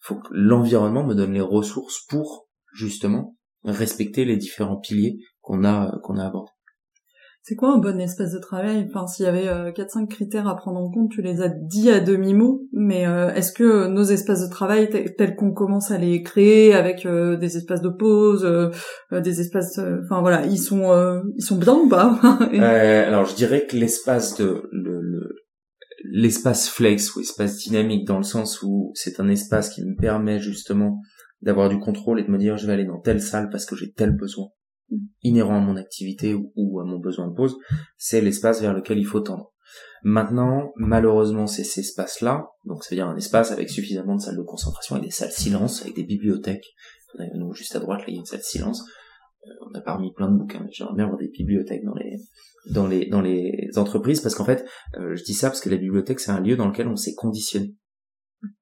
il faut que l'environnement me donne les ressources pour, justement, respecter les différents piliers qu'on a, qu'on a abordés. C'est quoi un bon espace de travail? Enfin, s'il y avait euh, quatre 4-5 critères à prendre en compte, tu les as dit à demi-mot, mais euh, est-ce que nos espaces de travail, tels qu'on commence à les créer avec euh, des espaces de pause, des espaces, enfin voilà, ils sont ils sont bien ou pas? Alors, je dirais que l'espace de le, l'espace flex ou espace dynamique dans le sens où c'est un espace qui me permet justement d'avoir du contrôle et de me dire je vais aller dans telle salle parce que j'ai tel besoin inhérent à mon activité ou, à mon besoin de pause, c'est l'espace vers lequel il faut tendre. Maintenant, malheureusement, c'est ces espaces-là, donc c'est-à-dire un espace avec suffisamment de salles de concentration et des salles silence, avec des bibliothèques. Donc juste à droite, là, il y a une salle silence. Euh, on a parmi plein de bouquins, mais j'aimerais bien avoir des bibliothèques dans les dans les dans les entreprises parce qu'en fait, euh, je dis ça parce que la bibliothèque c'est un lieu dans lequel on s'est conditionné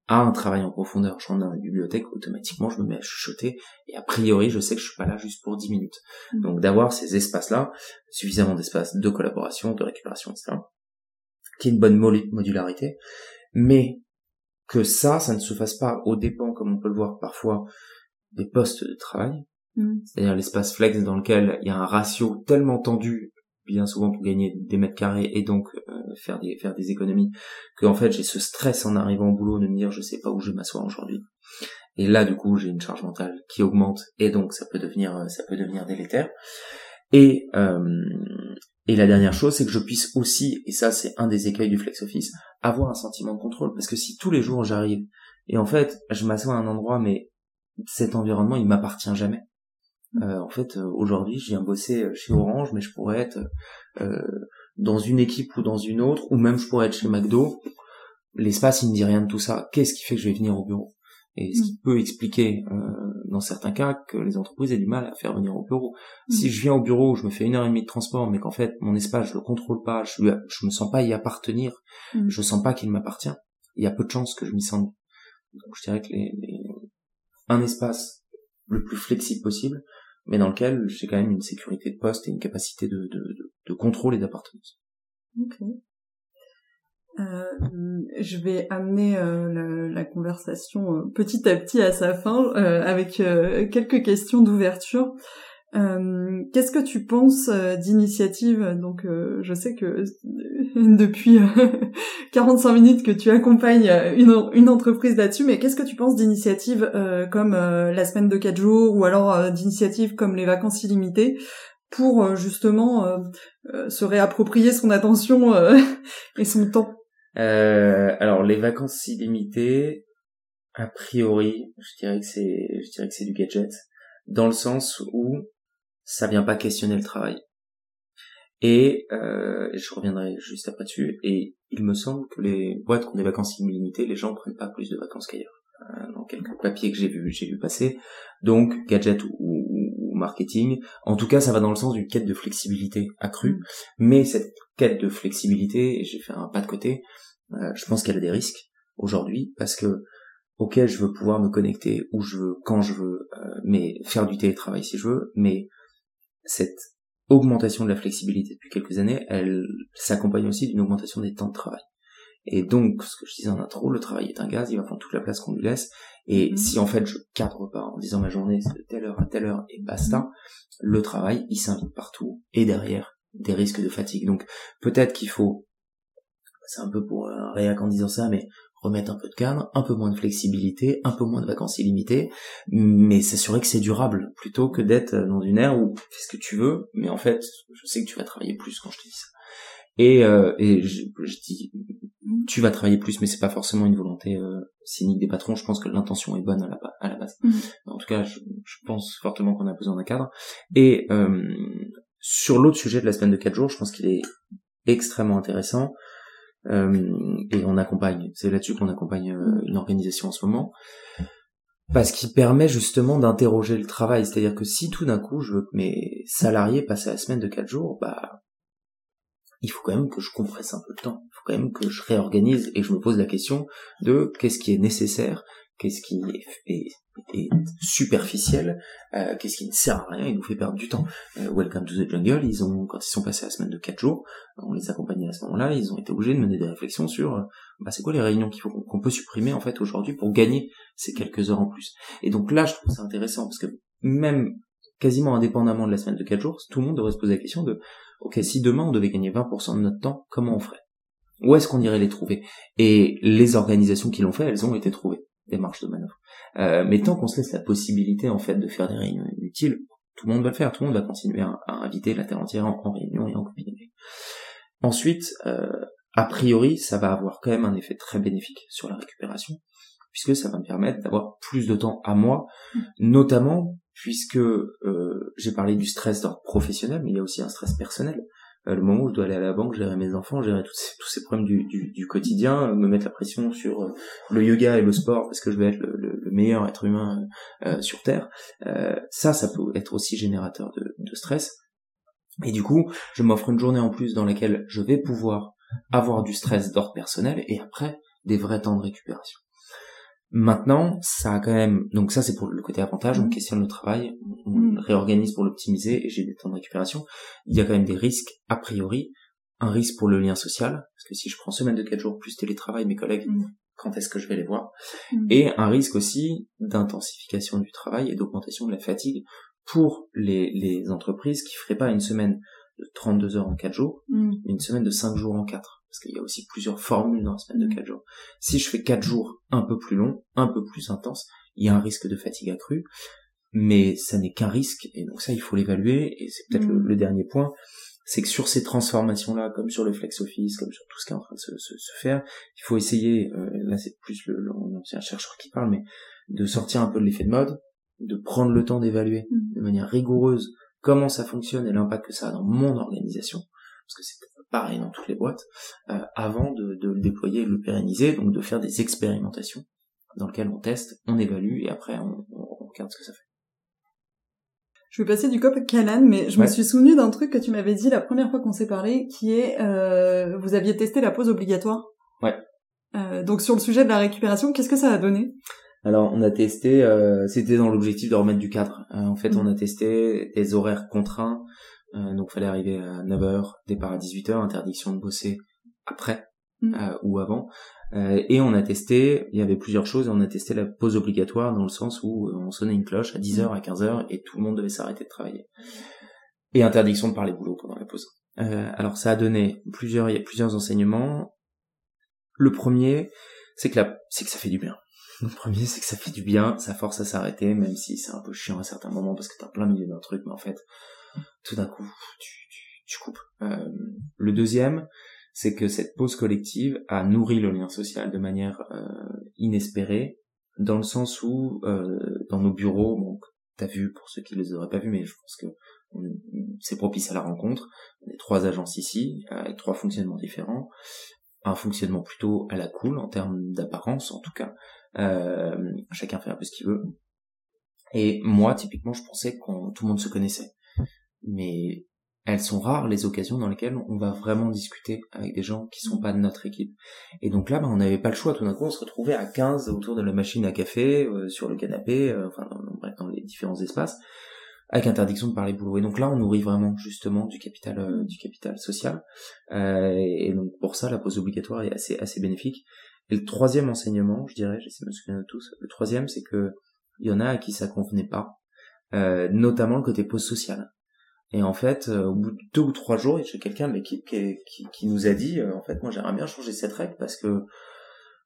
à un travail en profondeur. Je rentre dans la bibliothèque, automatiquement, je me mets à chuchoter, et a priori, je sais que je suis pas là juste pour 10 minutes. Mm. Donc, d'avoir ces espaces-là, suffisamment d'espace de collaboration, de récupération, etc., qui est une bonne modularité, mais que ça, ça ne se fasse pas au dépens, comme on peut le voir parfois, des postes de travail, mm. c'est-à-dire l'espace flex dans lequel il y a un ratio tellement tendu bien souvent pour gagner des mètres carrés et donc euh, faire des faire des économies que en fait j'ai ce stress en arrivant au boulot de me dire je sais pas où je vais m'asseoir aujourd'hui. Et là du coup j'ai une charge mentale qui augmente et donc ça peut devenir euh, ça peut devenir délétère. Et euh, et la dernière chose c'est que je puisse aussi et ça c'est un des écueils du flex office avoir un sentiment de contrôle. Parce que si tous les jours j'arrive et en fait je m'assois à un endroit mais cet environnement il m'appartient jamais en fait, euh, aujourd'hui, je viens bosser euh, chez Orange, mais je pourrais être dans une équipe ou dans une autre, ou même je pourrais être chez McDo. L'espace, il me dit rien de tout ça. Qu'est-ce qui fait que je vais venir au bureau? Et ce qui mm. peut expliquer, dans certains cas, que les entreprises aient du mal à faire venir au bureau. Mm. Si je viens au bureau, je me fais une heure et demie de transport, mais qu'en fait, mon espace, je le contrôle pas, je, je me sens pas y appartenir, mm. je sens pas qu'il m'appartient, il y a peu de chances que je m'y sente. Donc, je dirais que les, un espace le plus flexible possible, mais dans lequel j'ai quand même une sécurité de poste et une capacité de, de, de, contrôle et d'appartenance. Ok. Euh, je vais amener euh, la, conversation euh, petit à petit à sa fin euh, avec quelques questions d'ouverture. Euh, qu'est-ce que tu penses euh, d'initiatives Donc, euh, je sais que depuis 45 minutes que tu accompagnes une, une entreprise là-dessus, mais qu'est-ce que tu penses d'initiatives comme la semaine de 4 jours ou alors d'initiatives comme les vacances illimitées pour justement se réapproprier son attention et son temps? Alors, les vacances illimitées, a priori, je dirais que c'est, je dirais que c'est du gadget dans le sens où ça vient pas questionner le travail. Et euh, je reviendrai juste après dessus. Et il me semble que les boîtes qui ont des vacances illimitées, les gens prennent pas plus de vacances qu'ailleurs. Euh, dans quelques papiers que j'ai vu, j'ai vu passer. Donc gadget ou, marketing. En tout cas, ça va dans le sens d'une quête de flexibilité accrue. Mais cette quête de flexibilité, et j'ai fait un pas de côté, euh, je pense qu'elle a des risques aujourd'hui parce que ok, je veux pouvoir me connecter où je veux, quand je veux, euh, mais faire du télétravail si je veux, mais cette augmentation de la flexibilité depuis quelques années, elle s'accompagne aussi d'une augmentation des temps de travail. Et donc, ce que je disais en intro, le travail est un gaz, il va prendre toute la place qu'on lui laisse. Et mhm. si en fait je cadre pas en disant ma journée c'est de telle heure à telle heure et basta, le travail il s'invite partout et derrière des risques de fatigue. Donc peut-être qu'il faut, c'est un peu pour un réac en disant ça, mais remettre un peu de cadre, un peu moins de flexibilité, un peu moins de vacances illimitées, mais s'assurer que c'est durable, plutôt que d'être dans une ère où fais ce que tu veux, mais en fait, je sais que tu vas travailler plus quand je te dis ça. Et, euh, et je, dis, tu vas travailler plus, mais c'est pas forcément une volonté euh, cynique des patrons. Je pense que l'intention est bonne à la, à la base. Mhm. En tout cas, je, je pense fortement qu'on a besoin d'un cadre. Et euh, sur l'autre sujet de la semaine de 4 jours, je pense qu'il est extrêmement intéressant. Euh, et on accompagne, c'est là-dessus qu'on accompagne euh, une organisation en ce moment, parce qu'il permet justement d'interroger le travail. C'est-à-dire que si tout d'un coup je veux que mes salariés passent à la semaine de 4 jours, bah il faut quand même que je compresse un peu le temps. Il faut quand même que je réorganise et je me pose la question de qu'est-ce qui est nécessaire, qu'est-ce qui est, superficiel, euh, qu'est-ce qui ne sert à rien et nous fait perdre du temps. Euh, Welcome to the Jungle, ils ont, quand ils sont passés à la semaine de 4 jours, on les accompagnait à ce moment-là, ils ont été obligés de mener des réflexions sur euh, bah, c'est quoi les réunions qu'il faut qu'on peut supprimer en fait aujourd'hui pour gagner ces quelques heures en plus. Et donc là, je trouve ça intéressant parce que même quasiment indépendamment de la semaine de 4 jours, tout le monde devrait se poser la question de ok, si demain on devait gagner 20% de notre temps, comment on ferait? Où est-ce qu'on irait les trouver? Et les organisations qui l'ont fait, elles ont été trouvées, des marches de manœuvre. Euh, mais tant qu'on se laisse la possibilité en fait de faire des réunions inutiles, tout le monde va le faire, tout le monde va continuer à, inviter la Terre entière en, réunion et en communauté. Ensuite, euh, a priori, ça va avoir quand même un effet très bénéfique sur la récupération, puisque ça va me permettre d'avoir plus de temps à moi, mmh. notamment puisque euh, j'ai parlé du stress d'ordre professionnel, mais il y a aussi un stress personnel. Euh, le moment où je dois aller à la banque, gérer mes enfants, gérer tous ces, problèmes du, du, du, quotidien, me mettre la pression sur euh, le yoga et le sport parce que je vais être le, le, meilleur être humain euh, sur Terre, ça, ça peut être aussi générateur de, de stress. Et du coup, je m'offre une journée en plus dans laquelle je vais pouvoir avoir du stress d'ordre personnel et après des vrais temps de récupération. Maintenant, ça a quand même, donc ça c'est pour le côté avantage, on mmh. questionne le travail, on mmh. réorganise pour l'optimiser et j'ai des temps de récupération. Il y a quand même des risques, a priori, un risque pour le lien social, parce que si je prends semaine de 4 jours plus télétravail, mes collègues, mmh. quand est-ce que je vais les voir? Et un risque aussi d'intensification du travail et d'augmentation de la fatigue pour les, les entreprises qui feraient pas une semaine de 32 heures en 4 jours, une semaine de 5 jours en 4 parce qu'il y a aussi plusieurs formules dans la semaine de 4 mm. jours. Si je fais 4 jours un peu plus longs, un peu plus intenses, il y a un risque de fatigue accrue, mais ça n'est qu'un risque, et donc ça, il faut l'évaluer, et c'est peut-être le, mm. dernier point, c'est que sur ces transformations-là, comme sur le flex office, comme sur tout ce qui est en train de se, se, faire, il faut essayer, euh, là c'est plus le, l'ancien chercheur qui parle, mais de sortir un peu de l'effet de mode, de prendre le temps d'évaluer mm. de manière rigoureuse comment ça fonctionne et l'impact que ça a dans mon organisation, parce que c'est pareil dans toutes les boîtes, euh, avant de, le déployer et de le pérenniser, donc de faire des expérimentations dans lesquelles on teste, on évalue et après on, regarde ce que ça fait. Je vais passer du cop à Canan, mais je me suis souvenu d'un truc que tu m'avais dit la première fois qu'on s'est parlé, qui est euh, vous aviez testé la pause obligatoire. Ouais. Euh, donc sur le sujet de la récupération, qu'est-ce que ça a donné? Alors on a testé, c'était dans l'objectif de remettre du cadre. en fait, mmh. on a testé des horaires contraints euh, donc fallait arriver à 9h, départ à 18h, interdiction de bosser après mm. euh, ou avant. Euh, et on a testé, il y avait plusieurs choses, on a testé la pause obligatoire dans le sens où euh, on sonnait une cloche à 10h, mm. à 15h et tout le monde devait s'arrêter de travailler. Et interdiction de parler boulot pendant la pause. alors ça a donné plusieurs, il y a plusieurs enseignements. Le premier, c'est que la, c'est que ça fait du bien. Le premier, c'est que ça fait du bien, ça force à s'arrêter, même si c'est un peu chiant à certains moments parce que t'es en plein milieu d'un truc, mais en fait, tout d'un coup, tu, tu, coupes. Euh, le deuxième, c'est que cette pause collective a nourri le lien social de manière euh, inespérée, dans le sens où, euh, dans nos bureaux, donc t'as vu, pour ceux qui les auraient pas vus, mais je pense que c'est propice à la rencontre, on est trois agences ici, avec trois fonctionnements différents, un fonctionnement plutôt à la cool, en termes d'apparence en tout cas, chacun fait un peu ce qu'il veut, et moi, typiquement, je pensais qu'on tout le monde se connaissait mais elles sont rares les occasions dans lesquelles on va vraiment discuter avec des gens qui sont pas de notre équipe. Et donc là, bah, on n'avait pas le choix. Tout d'un coup, on se retrouvait à 15 autour de la machine à café, euh, sur le canapé, euh, enfin dans, les différents espaces, avec interdiction de parler boulot. Et donc là, on nourrit vraiment justement du capital, euh, du capital social. et donc pour ça, la pause obligatoire est assez, assez bénéfique. Et le troisième enseignement, je dirais, j'essaie de me souvenir de tous, le troisième, c'est que il y en a à qui ça convenait pas, notamment le côté pause sociale. Et en fait, euh, au bout de deux ou trois jours, a quelqu'un de l'équipe qui, qui, qui, nous a dit, euh, en fait, moi j'aimerais bien changer cette règle parce que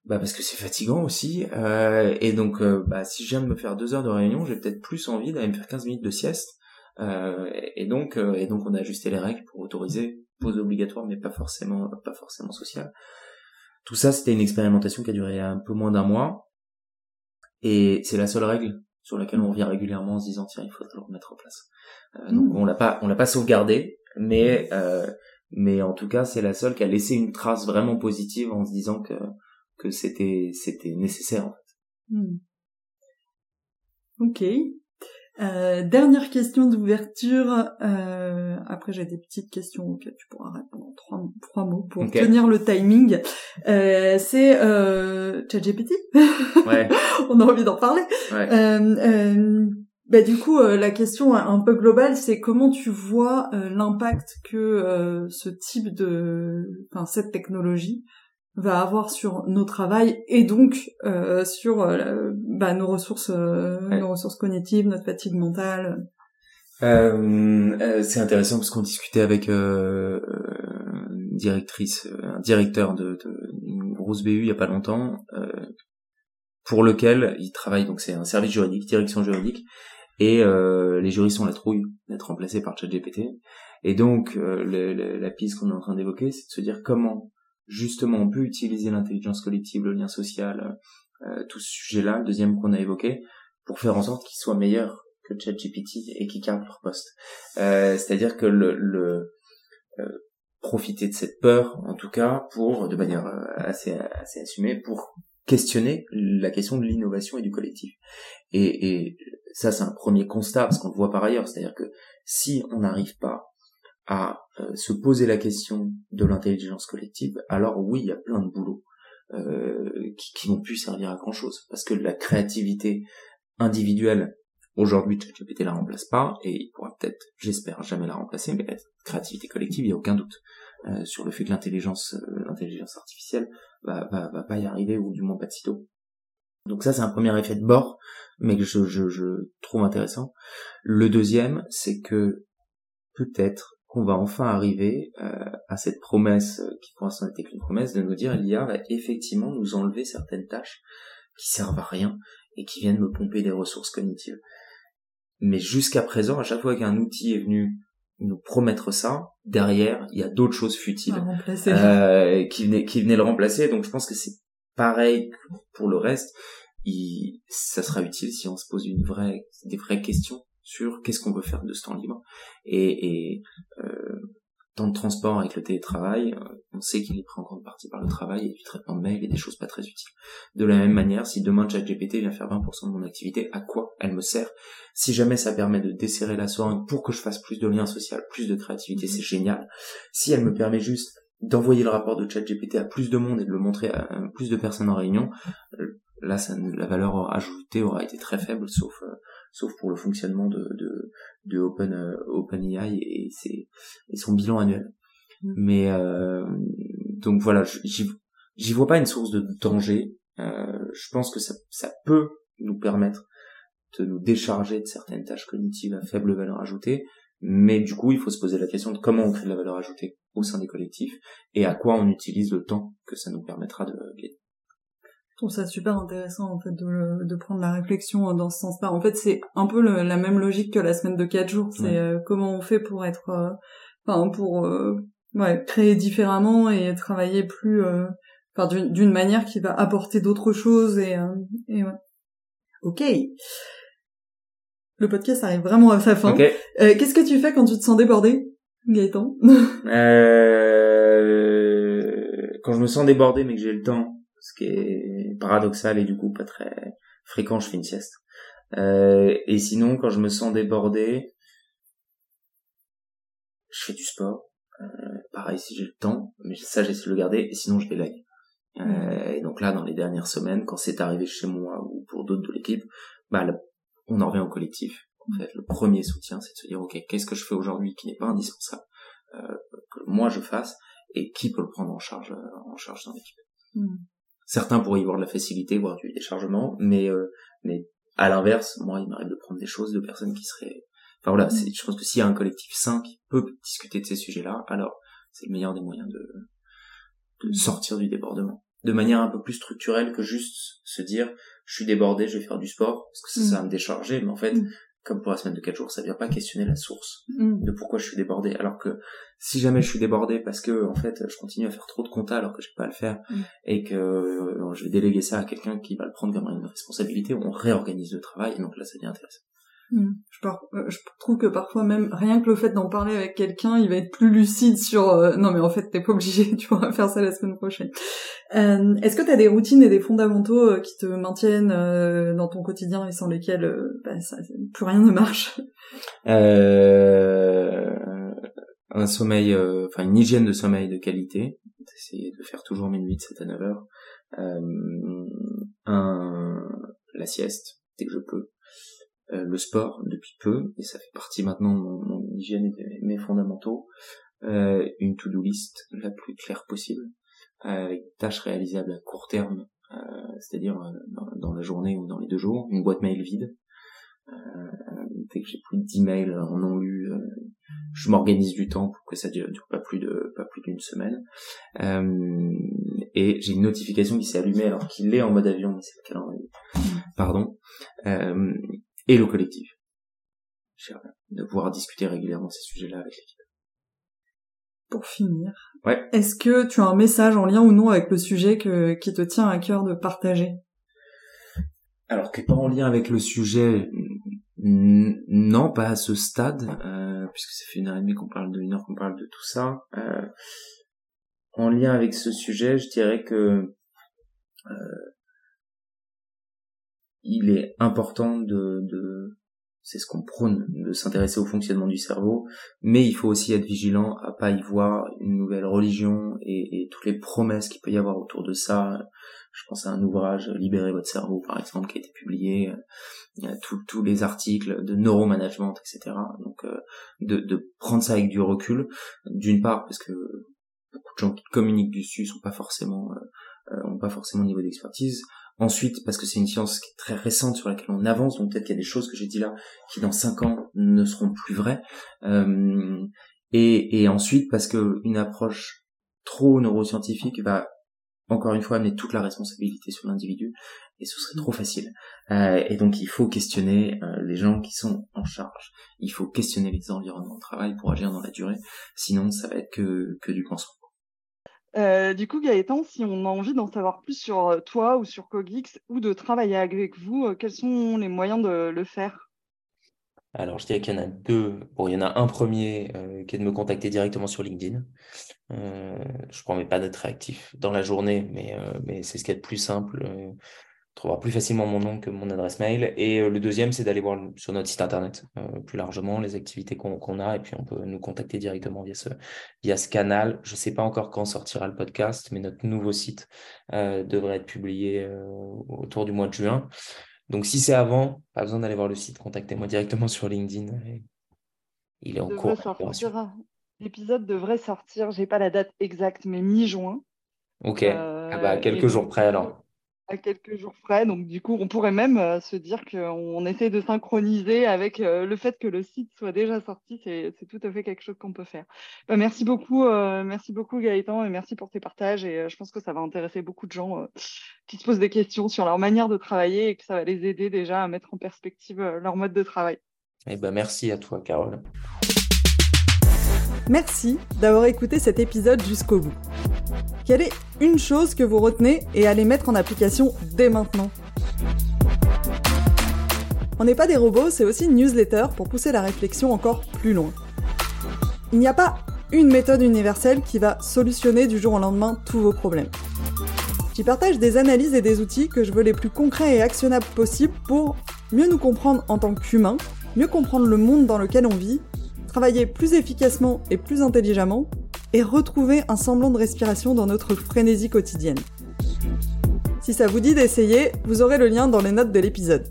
bah parce que c'est fatigant aussi. Euh, et donc, euh, bah, si de me faire deux heures de réunion, j'ai peut-être plus envie d'aller me faire 15 minutes de sieste. et donc, et donc, on a ajusté les règles pour autoriser pause obligatoire, mais pas forcément, pas forcément sociale. Tout ça, c'était une expérimentation qui a duré un peu moins d'un mois. Et c'est la seule règle sur laquelle on revient régulièrement en se disant tiens, il faut le remettre en place. Euh, donc mmh. on l'a pas, on l'a pas sauvegardé, mais euh, mais en tout cas c'est la seule qui a laissé une trace vraiment positive en se disant que que c'était c'était nécessaire en fait. Mmh. Ok. Euh, dernière question d'ouverture. Euh, après, j'ai des petites questions auxquelles tu pourras répondre en trois, trois mots pour tenir le timing. Euh, c'est euh, ChatGPT. Ouais. On a envie d'en parler. Ouais. Euh, euh, bah, du coup, la question un peu globale, c'est comment tu vois l'impact que ce type de, enfin cette technologie va avoir sur nos travails et donc euh, sur euh, bah, nos ressources euh, nos ressources cognitives notre fatigue mentale. Euh, c'est intéressant parce qu'on discutait avec une directrice un directeur de, de grosse BU il y a pas longtemps pour lequel il travaille donc c'est un service juridique direction juridique et les juristes ont la trouille d'être remplacés par ChatGPT. Et donc la piste qu'on est en train d'évoquer c'est de se dire comment justement on peut utiliser l'intelligence collective, le lien social, euh, tout ce sujet-là, le deuxième qu'on a évoqué, pour faire en sorte qu'ils soient meilleurs que ChatGPT et qu'ils gardent leur poste. Euh, C'est-à-dire que le, le euh, profiter de cette peur, en tout cas, pour de manière euh, assez assez assumée, pour questionner la question de l'innovation et du collectif. Et, et ça, c'est un premier constat, parce qu'on le voit par ailleurs, c'est-à-dire que si on n'arrive pas à euh, se poser la question de l'intelligence collective, alors oui, il y a plein de boulots euh, qui, qui vont plus servir à grand chose, parce que la créativité individuelle aujourd'hui ChatGPT la remplace pas et il pourra peut-être, j'espère, jamais la remplacer, mais la créativité collective, il n'y a aucun doute euh, sur le fait que l'intelligence, euh, l'intelligence artificielle va, va, va pas y arriver ou du moins pas de sitôt. Donc ça c'est un premier effet de bord, mais que je, je, je trouve intéressant. Le deuxième, c'est que peut-être qu'on va enfin arriver euh, à cette promesse euh, qui pour l'instant n'était qu'une promesse de nous dire l'IA va effectivement nous enlever certaines tâches qui servent à rien et qui viennent me pomper des ressources cognitives. Mais jusqu'à présent, à chaque fois qu'un outil est venu nous promettre ça, derrière, il y a d'autres choses futiles euh, qui, venaient, qui venaient le remplacer. Donc je pense que c'est pareil pour le reste. Il, ça sera utile si on se pose une vraie, des vraies questions sur qu'est-ce qu'on veut faire de ce temps libre. Et, et euh, temps de transport avec le télétravail, euh, on sait qu'il est pris en grande partie par le travail et du traitement de mail et des choses pas très utiles. De la même manière, si demain ChatGPT vient faire 20% de mon activité, à quoi elle me sert? Si jamais ça permet de desserrer la soirée pour que je fasse plus de liens sociaux, plus de créativité, c'est génial. Si elle me permet juste d'envoyer le rapport de ChatGPT à plus de monde et de le montrer à plus de personnes en réunion, euh, là, ça, la valeur ajoutée aura été très faible, sauf euh, sauf pour le fonctionnement de, de, de Open, euh, OpenAI et, ses, et son bilan annuel. Mm. Mais euh, donc voilà, j'y, j'y vois pas une source de danger. Euh, je pense que ça, ça peut nous permettre de nous décharger de certaines tâches cognitives à faible valeur ajoutée, mais du coup, il faut se poser la question de comment on crée de la valeur ajoutée au sein des collectifs et à quoi on utilise le temps que ça nous permettra de gagner. Je trouve ça super intéressant en fait de, de prendre la réflexion dans ce sens-là. En fait, c'est un peu la même logique que la semaine de quatre jours. C'est euh, comment on fait pour être, euh, enfin pour euh, ouais, créer différemment et travailler plus, enfin d'une manière qui va apporter d'autres choses et, et ouais. Ok. Le podcast arrive vraiment à sa fin. Qu'est-ce que tu fais quand tu te sens débordé, Gaëtan? Quand je me sens débordé mais que j'ai le temps ce qui est paradoxal et du coup pas très fréquent, je fais une sieste. Euh, et sinon, quand je me sens débordé, je fais du sport. Euh, pareil si j'ai le temps, mais ça j'essaie de le garder, et sinon je délègue. Euh, et donc là, dans les dernières semaines, quand c'est arrivé chez moi ou pour d'autres de l'équipe, bah, on en revient au collectif. En fait, le premier soutien, c'est de se dire, ok, qu'est-ce que je fais aujourd'hui qui n'est pas indispensable euh, que moi je fasse, et qui peut le prendre en charge euh, en charge dans l'équipe. Mmh. Certains pourraient y voir de la facilité, voir du déchargement, mais euh, mais à l'inverse, moi, il m'arrive de prendre des choses de personnes qui seraient. Enfin voilà, mm. je pense que s'il y a un collectif sain qui peut discuter de ces sujets-là, alors c'est le meilleur des moyens de, de mm. sortir du débordement, de manière un peu plus structurelle que juste se dire je suis débordé, je vais faire du sport parce que ça, ça va mm. me décharger, mais en fait comme pour la semaine de 4 jours, ça vient pas questionner la source de pourquoi je suis débordé. Alors que si jamais je suis débordé parce que en fait je continue à faire trop de compta alors que je peux pas le faire mm. et que euh, je vais déléguer ça à quelqu'un qui va le prendre comme une responsabilité, on réorganise le travail et donc là ça devient intéressant. Hmm. Euh, je, trouve que parfois même rien que le fait d'en parler avec quelqu'un, il va être plus lucide sur euh, non mais en fait t'es pas obligé, tu pourras faire ça la semaine prochaine. Euh, Est-ce que t'as des routines et des fondamentaux euh, qui te maintiennent dans ton quotidien et sans lesquels bah, ça, plus rien ne marche? Un sommeil, enfin une hygiène de sommeil de qualité, essayer de faire toujours de 7 à 9 heures. un la sieste dès que je peux euh, le sport depuis peu, et ça fait partie maintenant de mon, hygiène et de mes fondamentaux, euh, une to-do list la plus claire possible, avec des tâches réalisables à court terme, euh, c'est-à-dire dans, la journée ou dans les deux jours, une boîte mail vide. dès que j'ai plus de 10 mails en non lus, je m'organise du temps pour que ça dure, dure pas plus de pas plus d'une semaine. et j'ai une notification qui s'est allumée alors qu'il est en mode avion, mais c'est le calendrier. Pardon et le collectif. De pouvoir discuter régulièrement ces sujets-là avec l'équipe. Pour finir, ouais. est-ce que tu as un message en lien ou non avec le sujet que, qui te tient à cœur de partager? Alors, qui n'est pas en lien avec le sujet, non, pas à ce stade, euh, puisque ça fait une heure et demie qu'on parle de une heure qu'on parle de tout ça. Euh, en lien avec ce sujet, je dirais que euh, il est important de, de c'est ce qu'on prône, de s'intéresser au fonctionnement du cerveau, mais il faut aussi être vigilant à pas y voir une nouvelle religion et, toutes les promesses qu'il peut y avoir autour de ça. Je pense à un ouvrage Libérez votre cerveau, par exemple, qui a été publié, y a tous les articles de neuromanagement, etc. Donc, euh, de, de prendre ça avec du recul, d'une part parce que beaucoup de gens qui communiquent dessus sont pas forcément euh, euh ont pas forcément niveau d'expertise Ensuite, parce que c'est une science qui est très récente sur laquelle on avance, donc peut-être qu'il y a des choses que j'ai dit là qui dans cinq ans ne seront plus vraies. Euh, et, et, ensuite, parce que une approche trop neuroscientifique va encore une fois amener toute la responsabilité sur l'individu et ce serait trop facile. Euh, et donc il faut questionner euh, les gens qui sont en charge. Il faut questionner les environnements de travail pour agir dans la durée. Sinon, ça va être que, que du pensement. Euh, du coup, Gaëtan, si on a envie d'en savoir plus sur euh, toi ou sur Cogix ou de travailler avec vous, euh, quels sont les moyens de le faire? Alors, je dirais qu'il y en a deux. Bon, il y en a un premier qui est de me contacter directement sur LinkedIn. je ne promets pas d'être réactif dans la journée, mais, mais c'est ce qui est le plus simple trouvera plus facilement mon nom que mon adresse mail. Et euh, le deuxième, c'est d'aller voir sur notre site internet euh, plus largement les activités qu'on a et puis on peut nous contacter directement via ce, via ce canal. Je ne sais pas encore quand sortira le podcast, mais notre nouveau site euh, devrait être publié autour du mois de juin. Donc si c'est avant, pas besoin d'aller voir le site, contactez-moi directement sur LinkedIn. il est en cours. L'épisode devrait sortir, j'ai pas la date exacte, mais mi-juin. Ok, ah bah, quelques jours près alors à quelques jours près. Donc, du coup, on pourrait même euh, se dire qu'on essaie de synchroniser avec euh, le fait que le site soit déjà sorti. C'est tout à fait quelque chose qu'on peut faire. Bah, merci beaucoup, euh, merci beaucoup Gaëtan et merci pour tes partages. Et je pense que ça va intéresser beaucoup de gens qui se posent des questions sur leur manière de travailler et que ça va les aider déjà à mettre en perspective leur mode de travail. Eh ben, merci à toi, Carole. Merci d'avoir écouté cet épisode jusqu'au bout. Quelle est une chose que vous retenez et allez mettre en application dès maintenant? On n'est pas des robots, c'est aussi une newsletter pour pousser la réflexion encore plus loin. Il n'y a pas une méthode universelle qui va solutionner du jour au lendemain tous vos problèmes. J'y partage des analyses et des outils que je veux les plus concrets et actionnables possibles pour mieux nous comprendre en tant qu'humains, mieux comprendre le monde dans lequel on vit travailler plus efficacement et plus intelligemment, et retrouver un semblant de respiration dans notre frénésie quotidienne. Si ça vous dit d'essayer, vous aurez le lien dans les notes de l'épisode.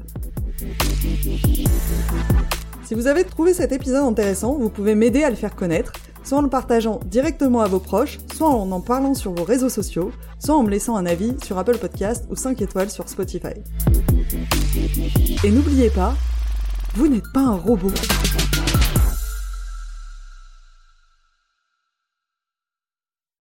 Si vous avez trouvé cet épisode intéressant, vous pouvez m'aider à le faire connaître, soit en le partageant directement à vos proches, soit en en parlant sur vos réseaux sociaux, soit en me laissant un avis sur Apple Podcast ou 5 étoiles sur Spotify. Et n'oubliez pas, vous n'êtes pas un robot.